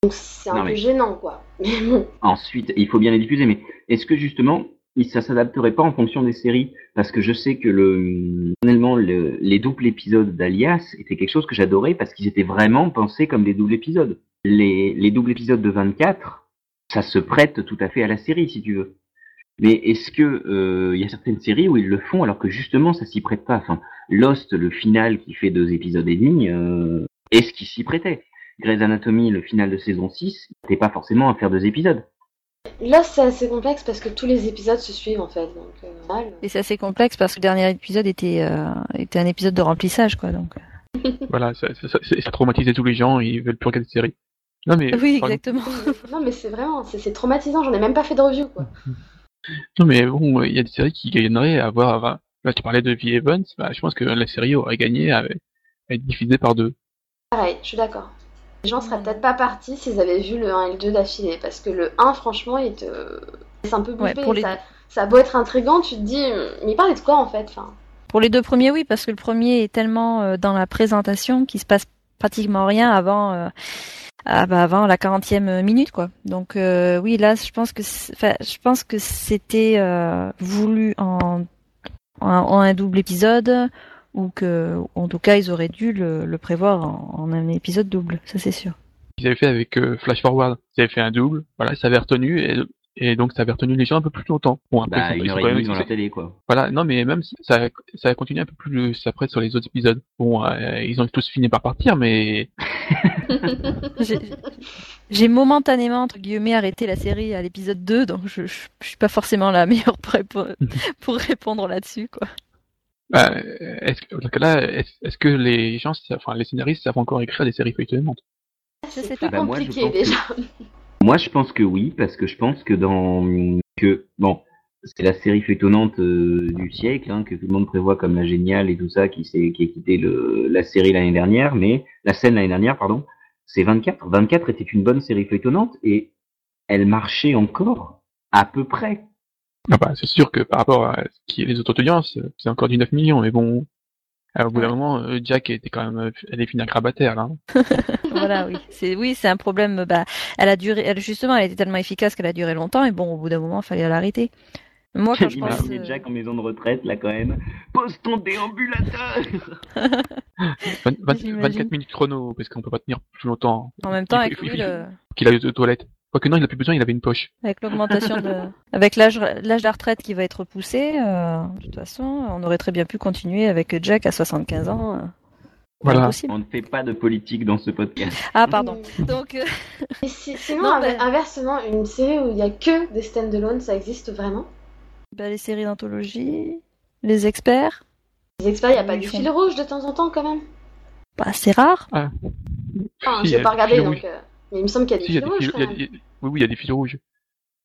Donc c'est un Non, peu mais- gênant quoi. Mais bon, Ensuite, il faut bien les diffuser, mais est-ce que justement, ça s'adapterait pas en fonction des séries? Parce que je sais que le, personnellement, le- les doubles épisodes d'Alias étaient quelque chose que j'adorais parce qu'ils étaient vraiment pensés comme des doubles épisodes. Les, les doubles épisodes de 24, ça se prête tout à fait à la série, si tu veux. Mais est-ce que euh, il y a certaines séries où ils le font alors que justement ça s'y prête pas? Enfin, Lost, le final qui fait deux épisodes et demi, euh, est-ce qu'il s'y prêtait? Grey's Anatomy, le final de saison 6, n'était pas forcément à faire deux épisodes. là c'est assez complexe parce que tous les épisodes se suivent en fait. Donc, euh, mal. Et c'est assez complexe parce que le dernier épisode était euh, était un épisode de remplissage, quoi. Donc. Voilà, ça, ça, ça, ça traumatisait tous les gens, ils veulent plus regarder de série. Non, mais, Oui, exactement. non mais c'est vraiment, c'est c'est traumatisant, j'en ai même pas fait de review quoi. Non, mais bon, il y a des séries qui gagneraient à avoir. Là, tu parlais de V. Evans, bah, je pense que la série aurait gagné à, à être diffusée par deux. Pareil, je suis d'accord. Les gens seraient peut-être pas partis s'ils avaient vu le 1 et le 2 d'affilée parce que le 1 franchement il te laisse un peu Ouais, les- ça, ça a beau être intrigant, tu te dis mais il parlait de quoi en fait enfin, Pour les deux premiers, oui, parce que le premier est tellement euh, dans la présentation qu'il se passe pratiquement rien avant euh, ah, bah, avant la 40e minute, quoi. Donc euh, oui, là, je pense que je pense que c'était euh, voulu en, en, un double épisode ou que en tout cas ils auraient dû le, le prévoir en, en un épisode double, ça c'est sûr. Ils avaient fait avec euh, Flash Forward. Ils avaient fait un double, voilà, ça avait retenu, et, et donc ça avait retenu les gens un peu plus longtemps. Bon, après, Bah, ils une ils heure sont et quand même demie devant la télé, quoi. Voilà, non, mais même si- ça, ça a continué un peu plus après sur les autres épisodes. Bon, euh, ils ont tous fini par partir, mais J'ai- momentanément entre guillemets arrêté la série à l'épisode 2, donc je, je, je suis pas forcément la meilleure pour, répondre- pour répondre là-dessus, quoi. bah, est-ce que, dans cas-là, est-ce que les gens, enfin les scénaristes savent encore écrire des séries feuilletonnantes? Sais c'est plus pas. Bah, moi, compliqué que- déjà. Moi, je pense que oui, parce que je pense que dans que bon, c'est la série feuilletonnante euh, du siècle, hein, que tout le monde prévoit comme la géniale et tout ça, qui, s'est, qui a quitté le, la série l'année dernière, mais la scène l'année dernière, pardon, c'est 24. 24 était une bonne série feuilletonnante et elle marchait encore à peu près. Ah bah, c'est sûr que par rapport à ce qui est les autres audiences, c'est encore du 9 millions, mais bon, alors, au bout d'un moment, euh, Jack était quand même, elle est finie à grabataire là. voilà, oui, c'est oui, c'est un problème. Bah, elle a duré, elle, justement, elle était tellement efficace qu'elle a duré longtemps, et bon, au bout d'un moment, il fallait l'arrêter. Moi, quand je pense, euh... Jack en maison de retraite là quand même. Pose ton déambulateur. 24 minutes chrono, parce qu'on peut pas tenir plus longtemps. En même temps, avec lui, le... qu'il a eu de toilette. Quoique non, il n'a plus besoin, il avait une poche. Avec l'augmentation de, avec l'âge, l'âge de la retraite qui va être repoussé, euh, de toute façon, on aurait très bien pu continuer avec Jack à 75 ans. Euh, voilà. On ne fait pas de politique dans ce podcast. Ah pardon. Donc. Euh... Si, sinon, non, inversement, une série où il n'y a que des stand-alone, ça existe vraiment? Bah, les séries d'anthologie, les experts. Les experts, il n'y a pas du fil rouge de temps en temps quand même? Bah c'est rare. Ah. Enfin, si, j'ai pas regardé donc. Mais il me semble qu'il y a des si, fils rouges. Des... Oui, oui, il y a des fils rouges.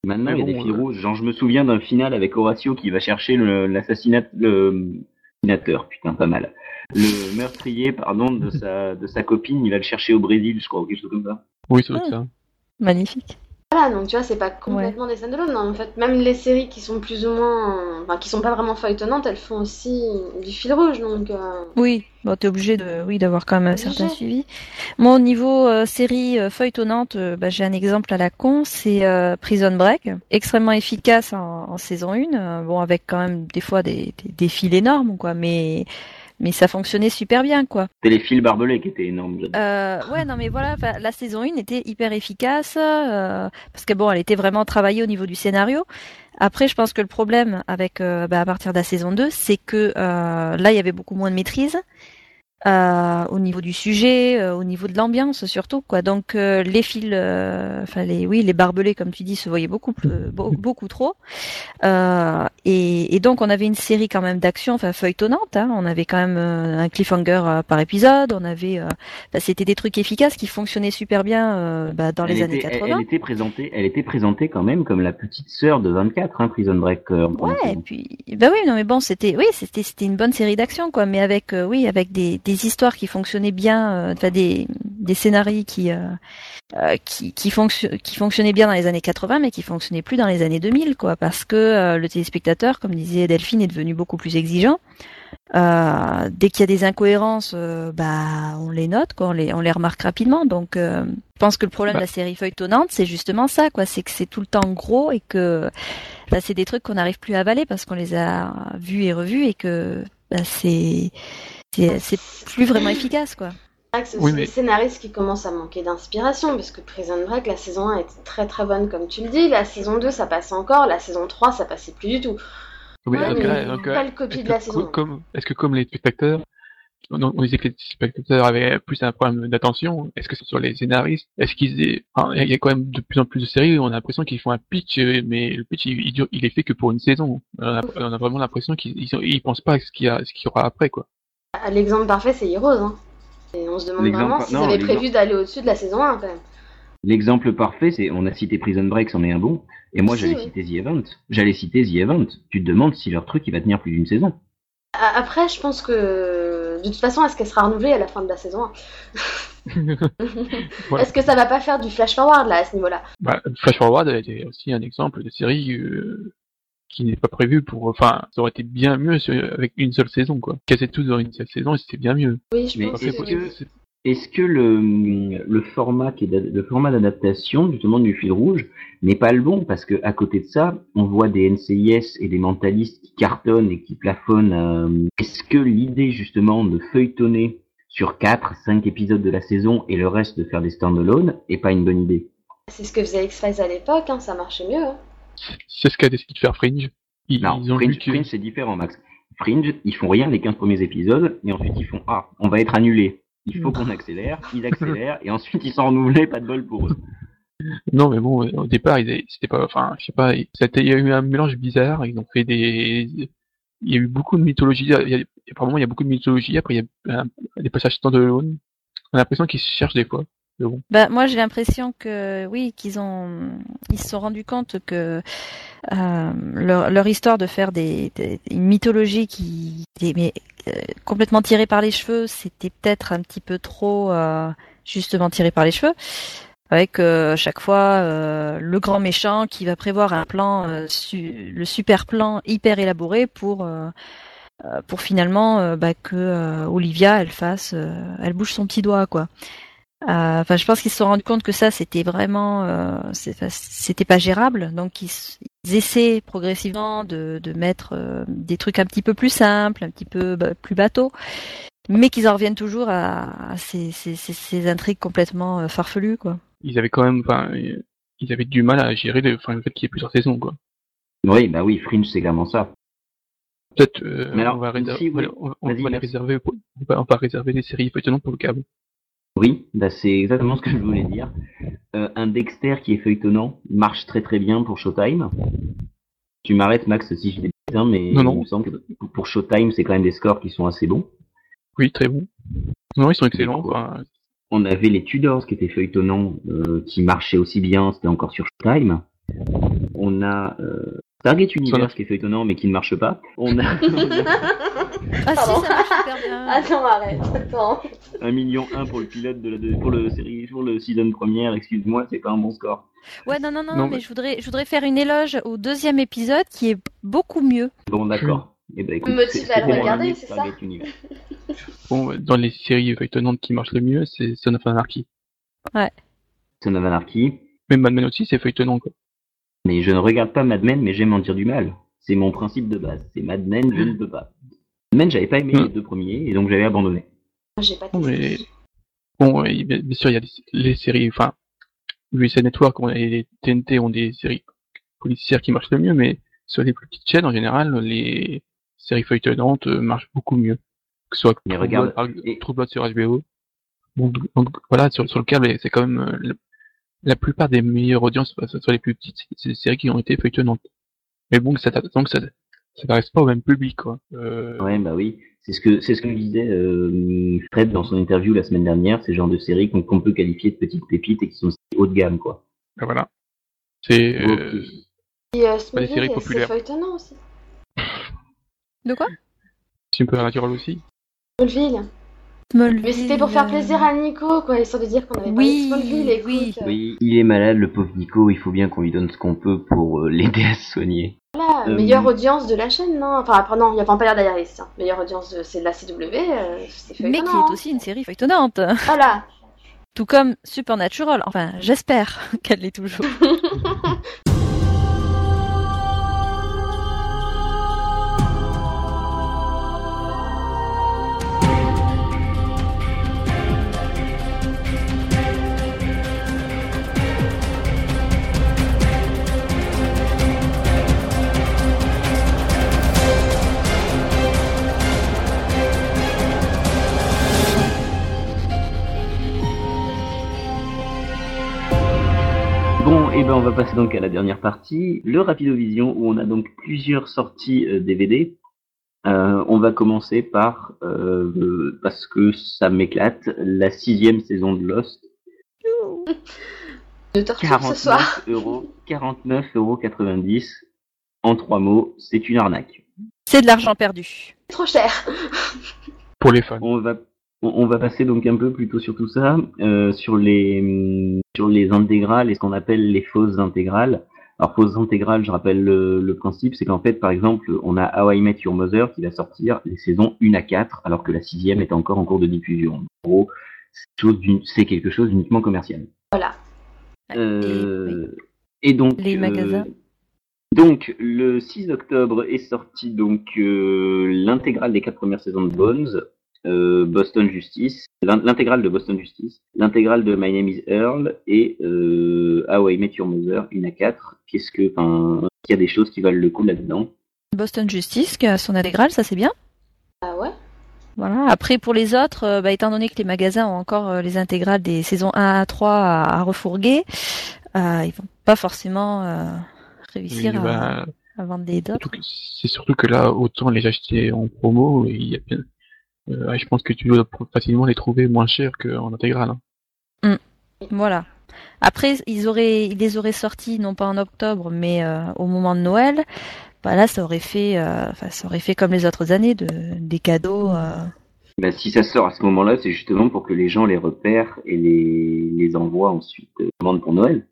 Maintenant, il y a bon, des fils euh... rouges. Genre, je me souviens d'un final avec Horatio qui va chercher l'assassinat, le assassinateur, putain, pas mal. Le meurtrier, pardon, de sa, de sa copine, il va le chercher au Brésil, je crois, ou quelque chose comme ça. Oui, c'est vrai ah. ça. Magnifique. Voilà, donc tu vois, c'est pas complètement ouais. des stand-alone. En fait, même les séries qui sont plus ou moins. Enfin, qui sont pas vraiment feuilletonnantes, elles font aussi du fil rouge. Donc, euh... Oui, bon, t'es obligé de, oui, d'avoir quand même un certain suivi. Moi, au niveau euh, série feuilletonnante, euh, bah, j'ai un exemple à la con, c'est euh, Prison Break. Extrêmement efficace en, en saison 1. bon, avec quand même des fois des, des, des fils énormes, quoi, mais mais ça fonctionnait super bien quoi. C'était les fils barbelés qui étaient énormes. Euh, ouais non mais voilà la saison 1 était hyper efficace euh, parce que bon elle était vraiment travaillée au niveau du scénario. Après je pense que le problème avec euh, bah, à partir de la saison 2 c'est que euh, là il y avait beaucoup moins de maîtrise. Euh, au niveau du sujet, euh, au niveau de l'ambiance surtout quoi. Donc euh, les fils, enfin les oui les barbelés comme tu dis se voyaient beaucoup plus, beaucoup trop. Et, et, donc on avait une série quand même d'action, enfin feuilletonnante. Hein. On avait quand même un cliffhanger par épisode. On avait, bah, c'était des trucs efficaces qui fonctionnaient super bien bah, dans elle les était, années 80. Elle, elle, était présentée, elle était présentée quand même comme la petite sœur de 24, hein, Prison Break. ouais, et puis bah oui non mais bon c'était oui c'était c'était une bonne série d'action quoi, mais avec oui avec des des histoires qui fonctionnaient bien, euh, enfin des, des scénarios qui, euh, euh, qui, qui, fonction, qui fonctionnaient bien dans les années 80, mais qui fonctionnaient plus dans les années 2000, quoi, parce que le téléspectateur, comme disait Delphine, est devenu beaucoup plus exigeant. Euh, dès qu'il y a des incohérences, euh, bah on les note, quoi, on les, on les remarque rapidement. Donc, euh, je pense que le problème bah. de la série feuilletonnante, c'est justement ça, quoi, c'est que c'est tout le temps gros et que bah, c'est des trucs qu'on n'arrive plus à avaler parce qu'on les a vus et revus et que bah, c'est c'est plus vraiment efficace, quoi. C'est aussi oui, mais... les scénaristes qui commencent à manquer d'inspiration, parce que Prison Break, la saison 1 était très très bonne, comme tu le dis. La saison 2, ça passait encore. La saison 3, ça passait plus du tout. Oui, ouais, donc, mais donc, belle copie de la saison. Comme, Est-ce que comme les spectateurs, on, on disait que les spectateurs avaient plus un problème d'attention, est-ce que c'est sur les scénaristes Est-ce qu'ils enfin, il y a quand même de plus en plus de séries où on a l'impression qu'ils font un pitch, mais le pitch il, il, il est fait que pour une saison. On a, on a vraiment l'impression qu'ils ils, ils pensent pas à ce qu'il y, a, ce qu'il y aura après, quoi. L'exemple parfait, c'est Heroes. Hein. Et on se demande vraiment s'ils avaient prévu d'aller au-dessus de la saison 1 quand même. L'exemple parfait, c'est on a cité Prison Break, c'en est un bon. Et moi, j'allais oui. citer The Event. J'allais citer The Event. Tu te demandes si leur truc il va tenir plus d'une saison. Après, je pense que de toute façon, est-ce qu'elle sera renouvelée à la fin de la saison 1 voilà. Est-ce que ça va pas faire du flash forward là à ce niveau-là? Bah, Flash forward était aussi un exemple de série euh, qui n'est pas prévu pour. Enfin, ça aurait été bien mieux avec une seule saison, quoi. Casser tout dans une seule saison et c'était bien mieux. Oui, je Mais pense est-ce que, est-ce que le, le format qui est le format d'adaptation justement du fil rouge n'est pas le bon? Parce que à côté de ça, on voit des NCIS et des mentalistes qui cartonnent et qui plafonnent. Euh, est-ce que l'idée justement de feuilletonner sur 4, 5 épisodes de la saison et le reste de faire des stand-alone est pas une bonne idée? C'est ce que faisait X-Files à l'époque, hein, ça marchait mieux. Hein. C'est ce qu'a décidé de faire Fringe. Ils, non, ils ont Fringe. Fringe c'est différent, Max. Fringe, ils font rien les 15 premiers épisodes, et ensuite ils font Ah, on va être annulé. Il faut qu'on accélère, ils accélèrent, et ensuite ils sont renouvelés, pas de bol pour eux. Non, mais bon, au départ, c'était pas, enfin, je sais pas, il y a eu un mélange bizarre, ils ont fait des, il y a eu beaucoup de mythologie, il y a, apparemment il y a beaucoup de mythologie, après il y a un, des passages standalone, on a l'impression qu'ils se cherchent des fois. Mais. Bah, moi, j'ai l'impression que oui, qu'ils ont, ils se sont rendus compte que euh, leur, leur histoire de faire des, des une mythologie qui était mais, euh, complètement tirée par les cheveux, c'était peut-être un petit peu trop euh, justement tiré par les cheveux. Avec euh, chaque fois euh, le grand méchant qui va prévoir un plan, euh, su- le super plan hyper élaboré pour euh, euh, pour finalement euh, bah, que Olivia elle fasse, elle bouge son petit doigt quoi. Euh, Enfin, je pense qu'ils se sont rendus compte que ça, c'était vraiment, euh, c'était pas gérable. Donc, ils, essaient progressivement de, de mettre euh, des trucs un petit peu plus simples, un petit peu bah, plus bateaux, mais qu'ils en reviennent toujours à, à ces, ces, ces, ces intrigues complètement euh, farfelues, quoi. Ils avaient quand même, enfin, ils avaient du mal à gérer le, enfin, le fait qu'il y ait plusieurs saisons, quoi. Oui, bah oui, Fringe, c'est clairement ça. Peut-être, euh, Mais alors, on va, réserver, si, oui. on va- on Vas-y, va les merci. réserver, on va des séries feuilletonnantes pour le câble. Oui, bah c'est exactement ce que je voulais dire. Euh, un Dexter qui est feuilletonnant marche très très bien pour Showtime. Tu m'arrêtes Max si je dis bien, mais Non, non. il me semble que pour- Showtime c'est quand même des scores qui sont assez bons. Oui, très bon. Non, ils sont excellents. On avait les Tudors qui étaient feuilletonnants, euh, qui marchaient aussi bien, c'était encore sur Showtime. On a euh, Stargate Universe qui est feuilletonnant mais qui ne marche pas. On a Ah Pardon. si, ça marche super bien. Attends, arrête, attends. un million un pour le pilote de la de- pour le série pour le season première. Excuse-moi, c'est pas un bon score. Ouais, non, non, non, Non, mais mais- je voudrais, je voudrais faire une éloge au deuxième épisode qui est beaucoup mieux. Bon d'accord. Eh ben, écoute, Motive à le regarder, c'est ça bon, dans les séries feuilletonnantes qui marchent le mieux, c'est Son of Anarchy. Son of Anarchy. Même Mad Men aussi, c'est feuilletonnant, quoi. Mais je ne regarde pas Mad Men, mais j'aime en dire du mal. C'est mon principe de base. C'est Mad Men, je ne peux pas. Men, j'avais pas aimé Hmm. les deux premiers, et donc j'avais abandonné. J'ai pas Bon, mais, bien, sûr, il y a les séries, enfin, USA Network et les TNT ont des séries policières qui marchent le mieux, mais sur les plus petites chaînes, en général, les séries feuilletonnantes euh, marchent beaucoup mieux. Que ce soit Mais True regarde, Blood, et- True Blood sur HBO. Bon, donc, voilà, sur, sur le câble, c'est quand même euh, le- la plupart des meilleures audiences, enfin, sur les plus petites, c'est des séries qui ont été feuilletonnantes. Mais bon, ça, donc ça, ça reste pas au même public, quoi. Euh, Ouais, bah oui. C'est ce que c'est ce que disait euh, Fred dans son interview la semaine dernière. C'est le genre de séries qu'on peut qualifier de petites pépites et qui sont haut de gamme, quoi. ben voilà. C'est, euh, Et euh, Pas des Smallville, séries c'est populaires. feuilletonnant aussi. De quoi? Supernatural aussi? Smallville. Smallville. Mais c'était pour faire plaisir à Nico, quoi, histoire de dire qu'on avait Oui, pas de Smallville, écoute. oui. euh, Oui, il est malade, le pauvre Nico. Il faut bien qu'on lui donne ce qu'on peut pour euh, l'aider à se soigner. Voilà, Euh, meilleure audience de la chaîne, non? Enfin, après, non, il y a Vampire Diaries, hein. Meilleure audience, de... c'est de la CW, euh, c'est Mais qui est aussi une série feuilletonnante. Voilà. Tout comme Supernatural. Enfin, j'espère qu'elle l'est toujours. et ben on va passer donc à la dernière partie, le Rapidovision, où on a donc plusieurs sorties euh, DVD. Euh, on va commencer par, euh, euh, parce que ça m'éclate, la sixième saison de Lost. De torture ce soir. 49 euros, 49 euros 90. En trois mots, c'est une arnaque. C'est de l'argent perdu. Trop cher. Pour les fans. On va, on va passer donc un peu plutôt sur tout ça, euh, sur les, hum, sur les intégrales et ce qu'on appelle les fausses intégrales. Alors fausses intégrales, je rappelle le, le principe, c'est qu'en fait, par exemple, on a How I Met Your Mother qui va sortir les saisons 1 à 4, alors que la sixième est encore en cours de diffusion. En gros, c'est quelque chose d'uniquement commercial. Voilà. Euh, et donc Les euh, magasins. donc le 6 octobre est sorti donc euh, l'intégrale des quatre premières saisons de Bones, euh, Boston Justice, l'in- l'intégrale de Boston Justice, l'intégrale de My Name Is Earl et euh, How I Met Your Mother, une à 4. Qu'est-ce que, enfin, il y a des choses qui valent le coup là-dedans? Boston Justice, qui a son intégrale, ça c'est bien? Ah ouais Voilà. Après, pour les autres, euh, bah, étant donné que les magasins ont encore euh, les intégrales des saisons 1 à 3 à, à refourguer, euh, ils vont pas forcément euh, réussir Oui, bah, à vendre des d'autres. c'est surtout que là, autant les acheter en promo, il y a bien, euh, je pense que tu dois facilement les trouver moins chers qu'en intégrale. hein. Voilà. Après, ils auraient, ils les auraient sortis non pas en octobre, mais euh, au moment de Noël. Bah là, ça aurait fait, euh, ça aurait fait comme les autres années, de, des cadeaux. euh. Bah, si ça sort à ce moment-là, c'est justement pour que les gens les repèrent et les, les envoient ensuite euh, commande pour Noël.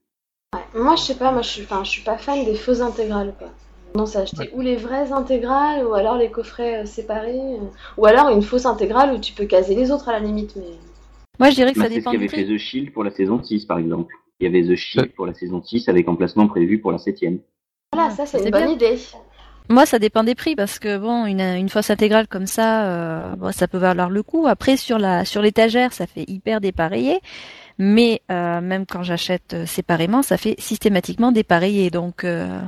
Ouais. Moi, je sais pas, moi, je suis, enfin, je suis pas fan des fausses intégrales, quoi. Non, c'est acheter ou les vraies intégrales, ou alors les coffrets euh, séparés, euh, ou alors une fausse intégrale où tu peux caser les autres à la limite, mais. Moi, je dirais que Bah, ça c'est ce dépend du qu'avait fait prix. The Shield pour la saison 6, par exemple. Il y avait The Shield pour la saison 6 avec emplacement prévu pour la septième. Voilà, ça, c'est c'est une bonne bien. idée. Moi, ça dépend des prix parce que bon, une, une fausse intégrale comme ça, euh, bon, ça peut valoir le coup. Après, sur la sur l'étagère, ça fait hyper dépareillé. Mais euh, même quand j'achète séparément, ça fait systématiquement dépareillé. Donc, euh,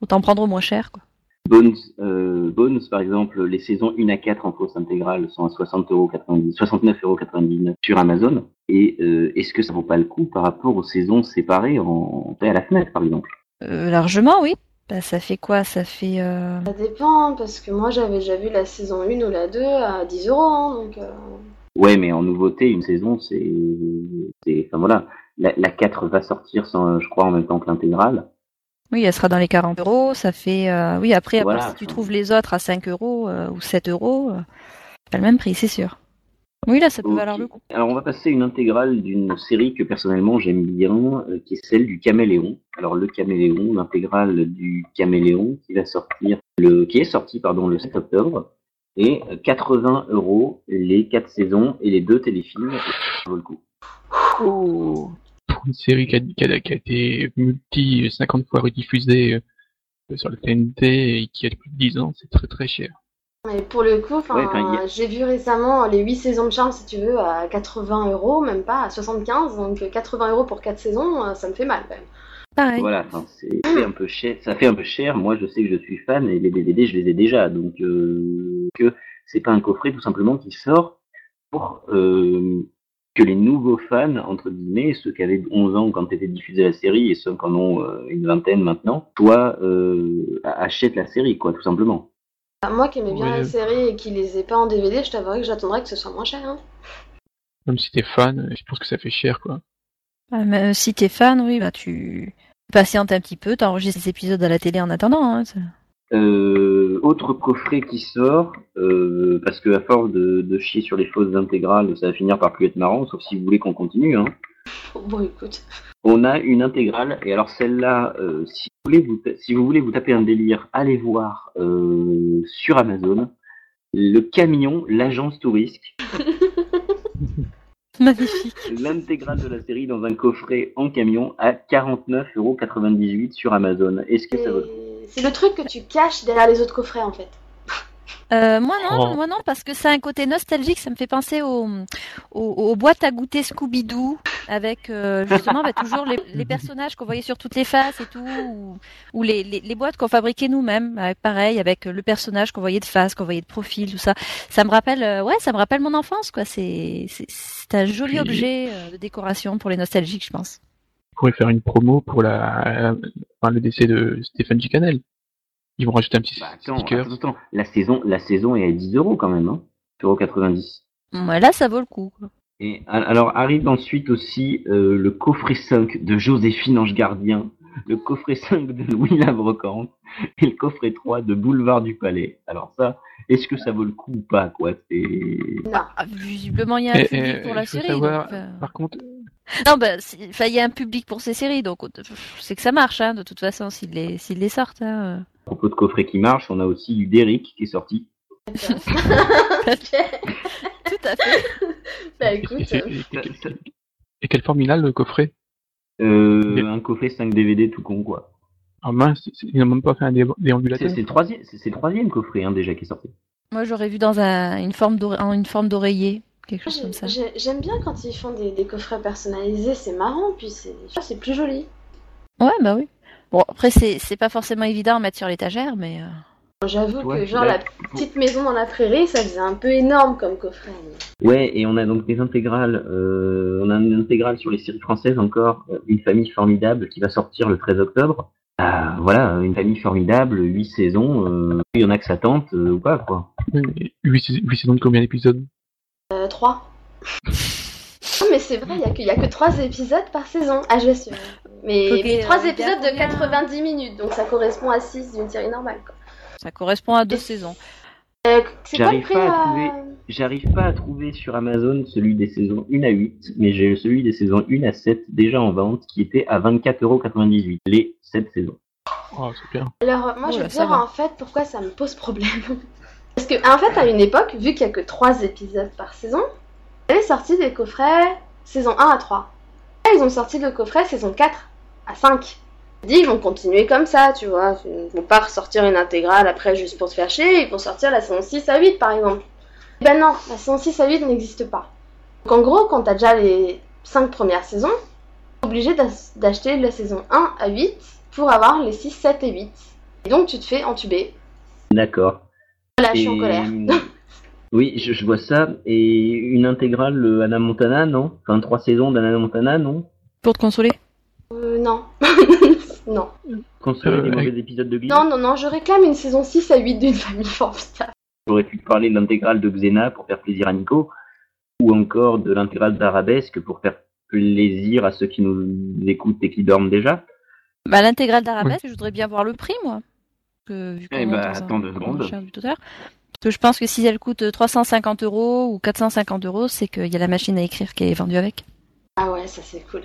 autant prendre au moins cher. Quoi. Bones, euh, Bones, par exemple, les saisons 1 à 4 en fausse intégrale sont à 60,90 69,99€ sur Amazon. Et euh, est-ce que ça vaut pas le coup par rapport aux saisons séparées en, à la fenêtre, par exemple? Euh, largement, oui. Bah, ça fait quoi? Ça fait euh, Ça dépend, parce que moi, j'avais déjà vu la saison 1 ou la 2 à 10 euros, hein, donc. euh, Ouais, mais en nouveauté, une saison, c'est... c'est- Enfin voilà, la, la 4 va sortir, sans, je crois, en même temps que l'intégrale. Oui, elle sera dans les 40 euros. Ça fait euh, oui. Après, Voilà, si tu trouves les autres à 5 euros euh, ou 7 euros, euh, c'est pas le même prix, c'est sûr. Oui, là, ça peut valoir le coup. Alors on va passer à une intégrale d'une série que personnellement j'aime bien, euh, qui est celle du Caméléon. Alors le Caméléon, l'intégrale du Caméléon qui va sortir le, qui est sorti pardon le 7 octobre et euh, 80 euros les quatre saisons et les deux téléfilms. Ça vaut le coup. Pour une série qui a, qui a- qui a été multi 50 fois rediffusée euh, sur la TNT et qui a plus de 10 ans, c'est très très cher. Et pour le coup, Ouais, a- j'ai vu récemment les 8 saisons de charme, si tu veux, à 80 euros, même pas à 75, donc 80 euros pour 4 saisons, euh, ça me fait mal quand même. Pareil. Voilà, c'est un peu cher. Ça fait un peu cher. Moi, je sais que je suis fan et les DVD, je les ai déjà. Donc, euh, que c'est pas un coffret tout simplement qui sort pour euh, que les nouveaux fans, entre guillemets, ceux qui avaient 11 ans quand était diffusée la série et ceux qui en ont euh, une vingtaine maintenant, soit euh, achètent la série, quoi, tout simplement. Ah, Moi qui aimais bien Ouais. la série et qui les ai pas en DVD, je t'avouerais que j'attendrais que ce soit moins cher. hein. Même si t'es fan, je pense que ça fait cher quoi. Ah, mais, euh, si t'es fan, oui, bah tu patientes un petit peu, t'enregistres les épisodes à la télé en attendant. Hein, ça- Euh, autre coffret qui sort, euh, parce que à force de, de chier sur les fausses intégrales, ça va finir par plus être marrant, sauf si vous voulez qu'on continue. Hein. Bon, écoute. On a une intégrale, et alors celle-là, euh, si, vous voulez vous, si vous voulez vous taper un délire, allez voir sur Amazon le camion, l'agence touristique, Magnifique. l'intégrale de la série dans un coffret en camion à 49,98€ sur Amazon. Est-ce que ça vaut le coup? C'est le truc que tu caches derrière les autres coffrets en fait. Euh, moi non, Oh. moi non, parce que ça a un côté nostalgique, ça me fait penser aux, aux, aux boîtes à goûter Scooby-Doo, avec euh, justement bah, toujours les, les personnages qu'on voyait sur toutes les faces et tout, ou, ou les, les, les boîtes qu'on fabriquait nous-mêmes, avec, pareil, avec le personnage qu'on voyait de face, qu'on voyait de profil, tout ça. Ça me rappelle, euh, ouais, ça me rappelle mon enfance, quoi. C'est c'est- c'est un joli Puis- objet euh, de décoration pour les nostalgiques, je pense. On pourrait faire une promo pour la, enfin, le décès de Stéphane Gicanel. Ils vont rajouter un petit Bah, attends, sticker. attends, attends, la saison, la saison est à 10 euros quand même, hein, 90. Ouais, là, ça vaut le coup. quoi. Et al- alors arrive ensuite aussi euh, le coffret 5 de Joséphine Ange Gardien, le coffret 5 de Louis Labrocante et le coffret 3 de Boulevard du Palais. Alors ça, est-ce que ça vaut le coup ou pas quoi? C'est Non. Ah, visiblement, il y a un public pour la série. savoir, donc, euh, Par contre, Non, bah, il y a un public pour ces séries, donc euh, c'est que ça marche, hein, de toute façon, s'ils les, s'ils les sortent. Hein. à propos de coffret qui marche, on a aussi du Derrick qui est sorti. Tout à fait. Bah et, écoute, et- euh, et- et- et quelle forme il a le coffret Euh, un coffret 5 DVD tout con quoi. Ah mince, c'est- ils n'ont même pas fait un dé- déambulateur. c'est le troisième, troisième coffret hein, déjà qui est sorti. Moi, j'aurais vu dans un, une forme d'ore- en une forme d'oreiller, quelque chose comme ça. j'ai- j'aime bien quand ils font des, des coffrets personnalisés, c'est marrant, puis c'est plus joli. Ouais, bah oui. Bon, après, c'est, c'est pas forcément évident à mettre sur l'étagère, mais. euh, J'avoue que genre là, la petite maison dans la prairie, ça faisait un peu énorme comme coffret. Ouais, et on a donc des intégrales. Euh, on a une intégrale sur les séries françaises encore, euh, Une famille formidable, qui va sortir le 13 octobre. Ah, voilà, une famille formidable, 8 saisons. euh, il y en a que ça tente euh, ou pas, quoi. Oui, mais 8, saisons de combien d'épisodes? Euh, 3 Non, mais c'est vrai, il y a que, y a que 3 épisodes par saison. Ah, je suis. Mais, mais 3 euh, épisodes de il y a combien 90 minutes, donc ça correspond à 6 d'une série normale. Quoi. Ça correspond à deux Et- saisons. Euh, J'arrive pas à trouver. J'arrive pas à trouver sur Amazon celui des saisons 1 à 8, mais j'ai celui des saisons 1 à 7 déjà en vente qui était à 24,98€ les 7 saisons. Oh. Alors, moi, je Oula, vais ça dire va. en fait pourquoi ça me pose problème. Parce que, en fait, à une époque, vu qu'il y a que 3 épisodes par saison, ils avaient sorti des coffrets saison 1 à 3. Là, ils ont sorti le coffret saison 4 à 5. Ils dit, ils vont continuer comme ça, tu vois. Ils vont pas ressortir une intégrale après juste pour se faire chier, ils vont sortir la saison 6 à 8 par exemple. Ben non, la saison 6 à 8 n'existe pas. Donc en gros, quand t'as déjà les 5 premières saisons, t'es obligé d'ach- d'acheter la saison 1 à 8 pour avoir les 6, 7 et 8. Et donc tu te fais entuber. D'accord. Là, je suis en Et- colère. Oui, je, je vois ça. Et une intégrale euh, Anna Montana, non? Enfin, trois saisons d'Anna Montana, non? Pour te consoler? Euh, non. non. Consoler Euh, des avec- mauvais épisodes de Glee Non, non, non, je réclame une saison 6 à 8 d'une famille formidable. J'aurais pu te parler de l'intégrale de Xena pour faire plaisir à Nico, ou encore de l'intégrale d'Arabesque pour faire plaisir à ceux qui nous écoutent et qui dorment déjà. Bah, l'intégrale d'Arabesque, je voudrais bien voir le prix, moi. Que, vu qu'on Eh bah, attends deux secondes. Parce que je pense que si elle coûte 350 euros ou 450 euros, c'est qu'il y a la machine à écrire qui est vendue avec. Ah ouais, ça c'est cool.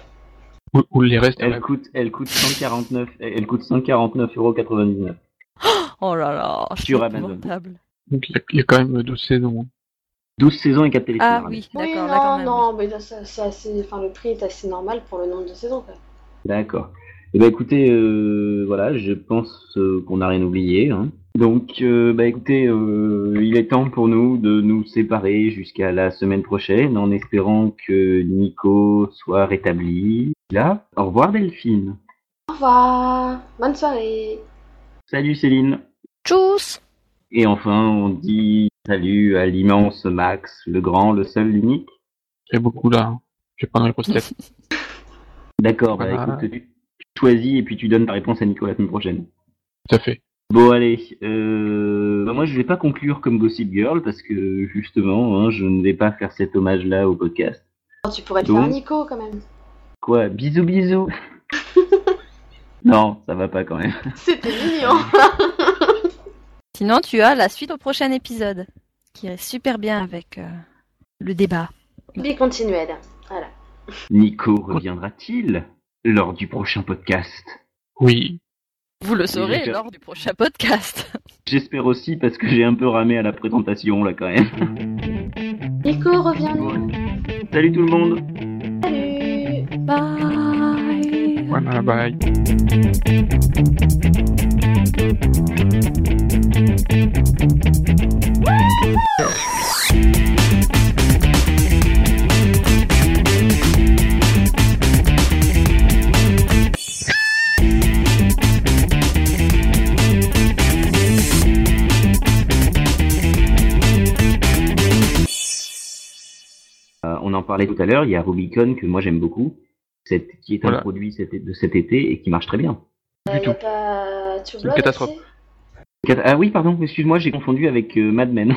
Ou, ou les restes. Elle coûte, elle coûte 149, elle coûte 149,99€. Oh là là, je suis Sur Amazon. Donc, il y, a- il y a quand même 12 saisons. 12 saisons et 4 téléfilms. Ah Arabesque. oui, Oui, d'accord, non, là quand même. non, mais là, ça- c'est assez... enfin, le prix est assez normal pour le nombre de saisons. Quoi. D'accord. Eh ben écoutez, euh, voilà, je pense euh, qu'on n'a rien oublié. Hein. Donc, euh, bah écoutez, euh, il est temps pour nous de nous séparer jusqu'à la semaine prochaine, en espérant que Nico soit rétabli. Là, au revoir Delphine. Au revoir, bonne soirée. Salut Céline. Tchuss Et enfin, on dit salut à l'immense Max, le grand, le seul, l'unique. Il y a beaucoup là. Je vais prendre grosses têtes. D'accord, bah Voilà. écoute, tu choisis et puis tu donnes ta réponse à Nico la semaine prochaine. Tout à fait. Bon allez, euh, bah, moi je vais pas conclure comme Gossip Girl parce que justement, hein, je ne vais pas faire cet hommage-là au podcast. Tu pourrais te Donc- faire Nico quand même. Quoi, bisous bisous Non, ça va pas quand même. C'était mignon. Sinon, tu as la suite au prochain épisode, qui irait super bien avec euh, le débat. Bicontinuel. Voilà. Nico reviendra-t-il? Lors du prochain podcast Oui. Vous le saurez lors du prochain podcast. J'espère aussi parce que j'ai un peu ramé à la présentation là quand même. Nico, reviens Bon, Salut tout le monde Salut Bye. Voilà, bye. Parlait tout à l'heure, il y a Rubicon que moi j'aime beaucoup, cette- qui est un produit cet- de cet été et qui marche très bien. Euh, Du tout. pas C'est une catastrophe. Ah oui, pardon, excuse-moi, j'ai confondu avec euh, Mad Men.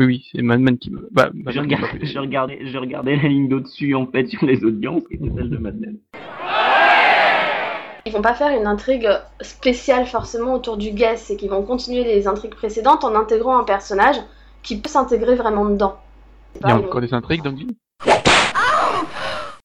Oui, oui, c'est Mad Men qui me. Bah, Mad Je qui regardais, je, regardais, je regardais la ligne d'au-dessus en fait sur les audiences qui était celle de Mad Men. Ils vont pas faire une intrigue spéciale forcément autour du guest, c'est qu'ils vont continuer les intrigues précédentes en intégrant un personnage qui peut s'intégrer vraiment dedans. Il y a encore des intrigues dans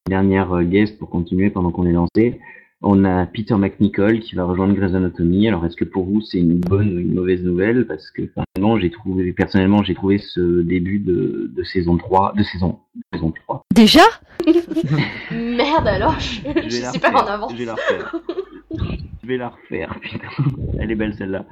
Dernière euh, guest pour continuer pendant qu'on est lancé. On a Peter McNichol qui va rejoindre Grey's Anatomy. Alors est-ce que pour vous c'est une bonne ou une mauvaise nouvelle? Parce que personnellement j'ai trouvé, personnellement j'ai trouvé ce début de, de saison 3, de saison, saison 3. Déjà? Merde alors, je, suis la super refaire, en avance. Je vais la refaire. je vais la refaire, putain. Elle est belle celle-là.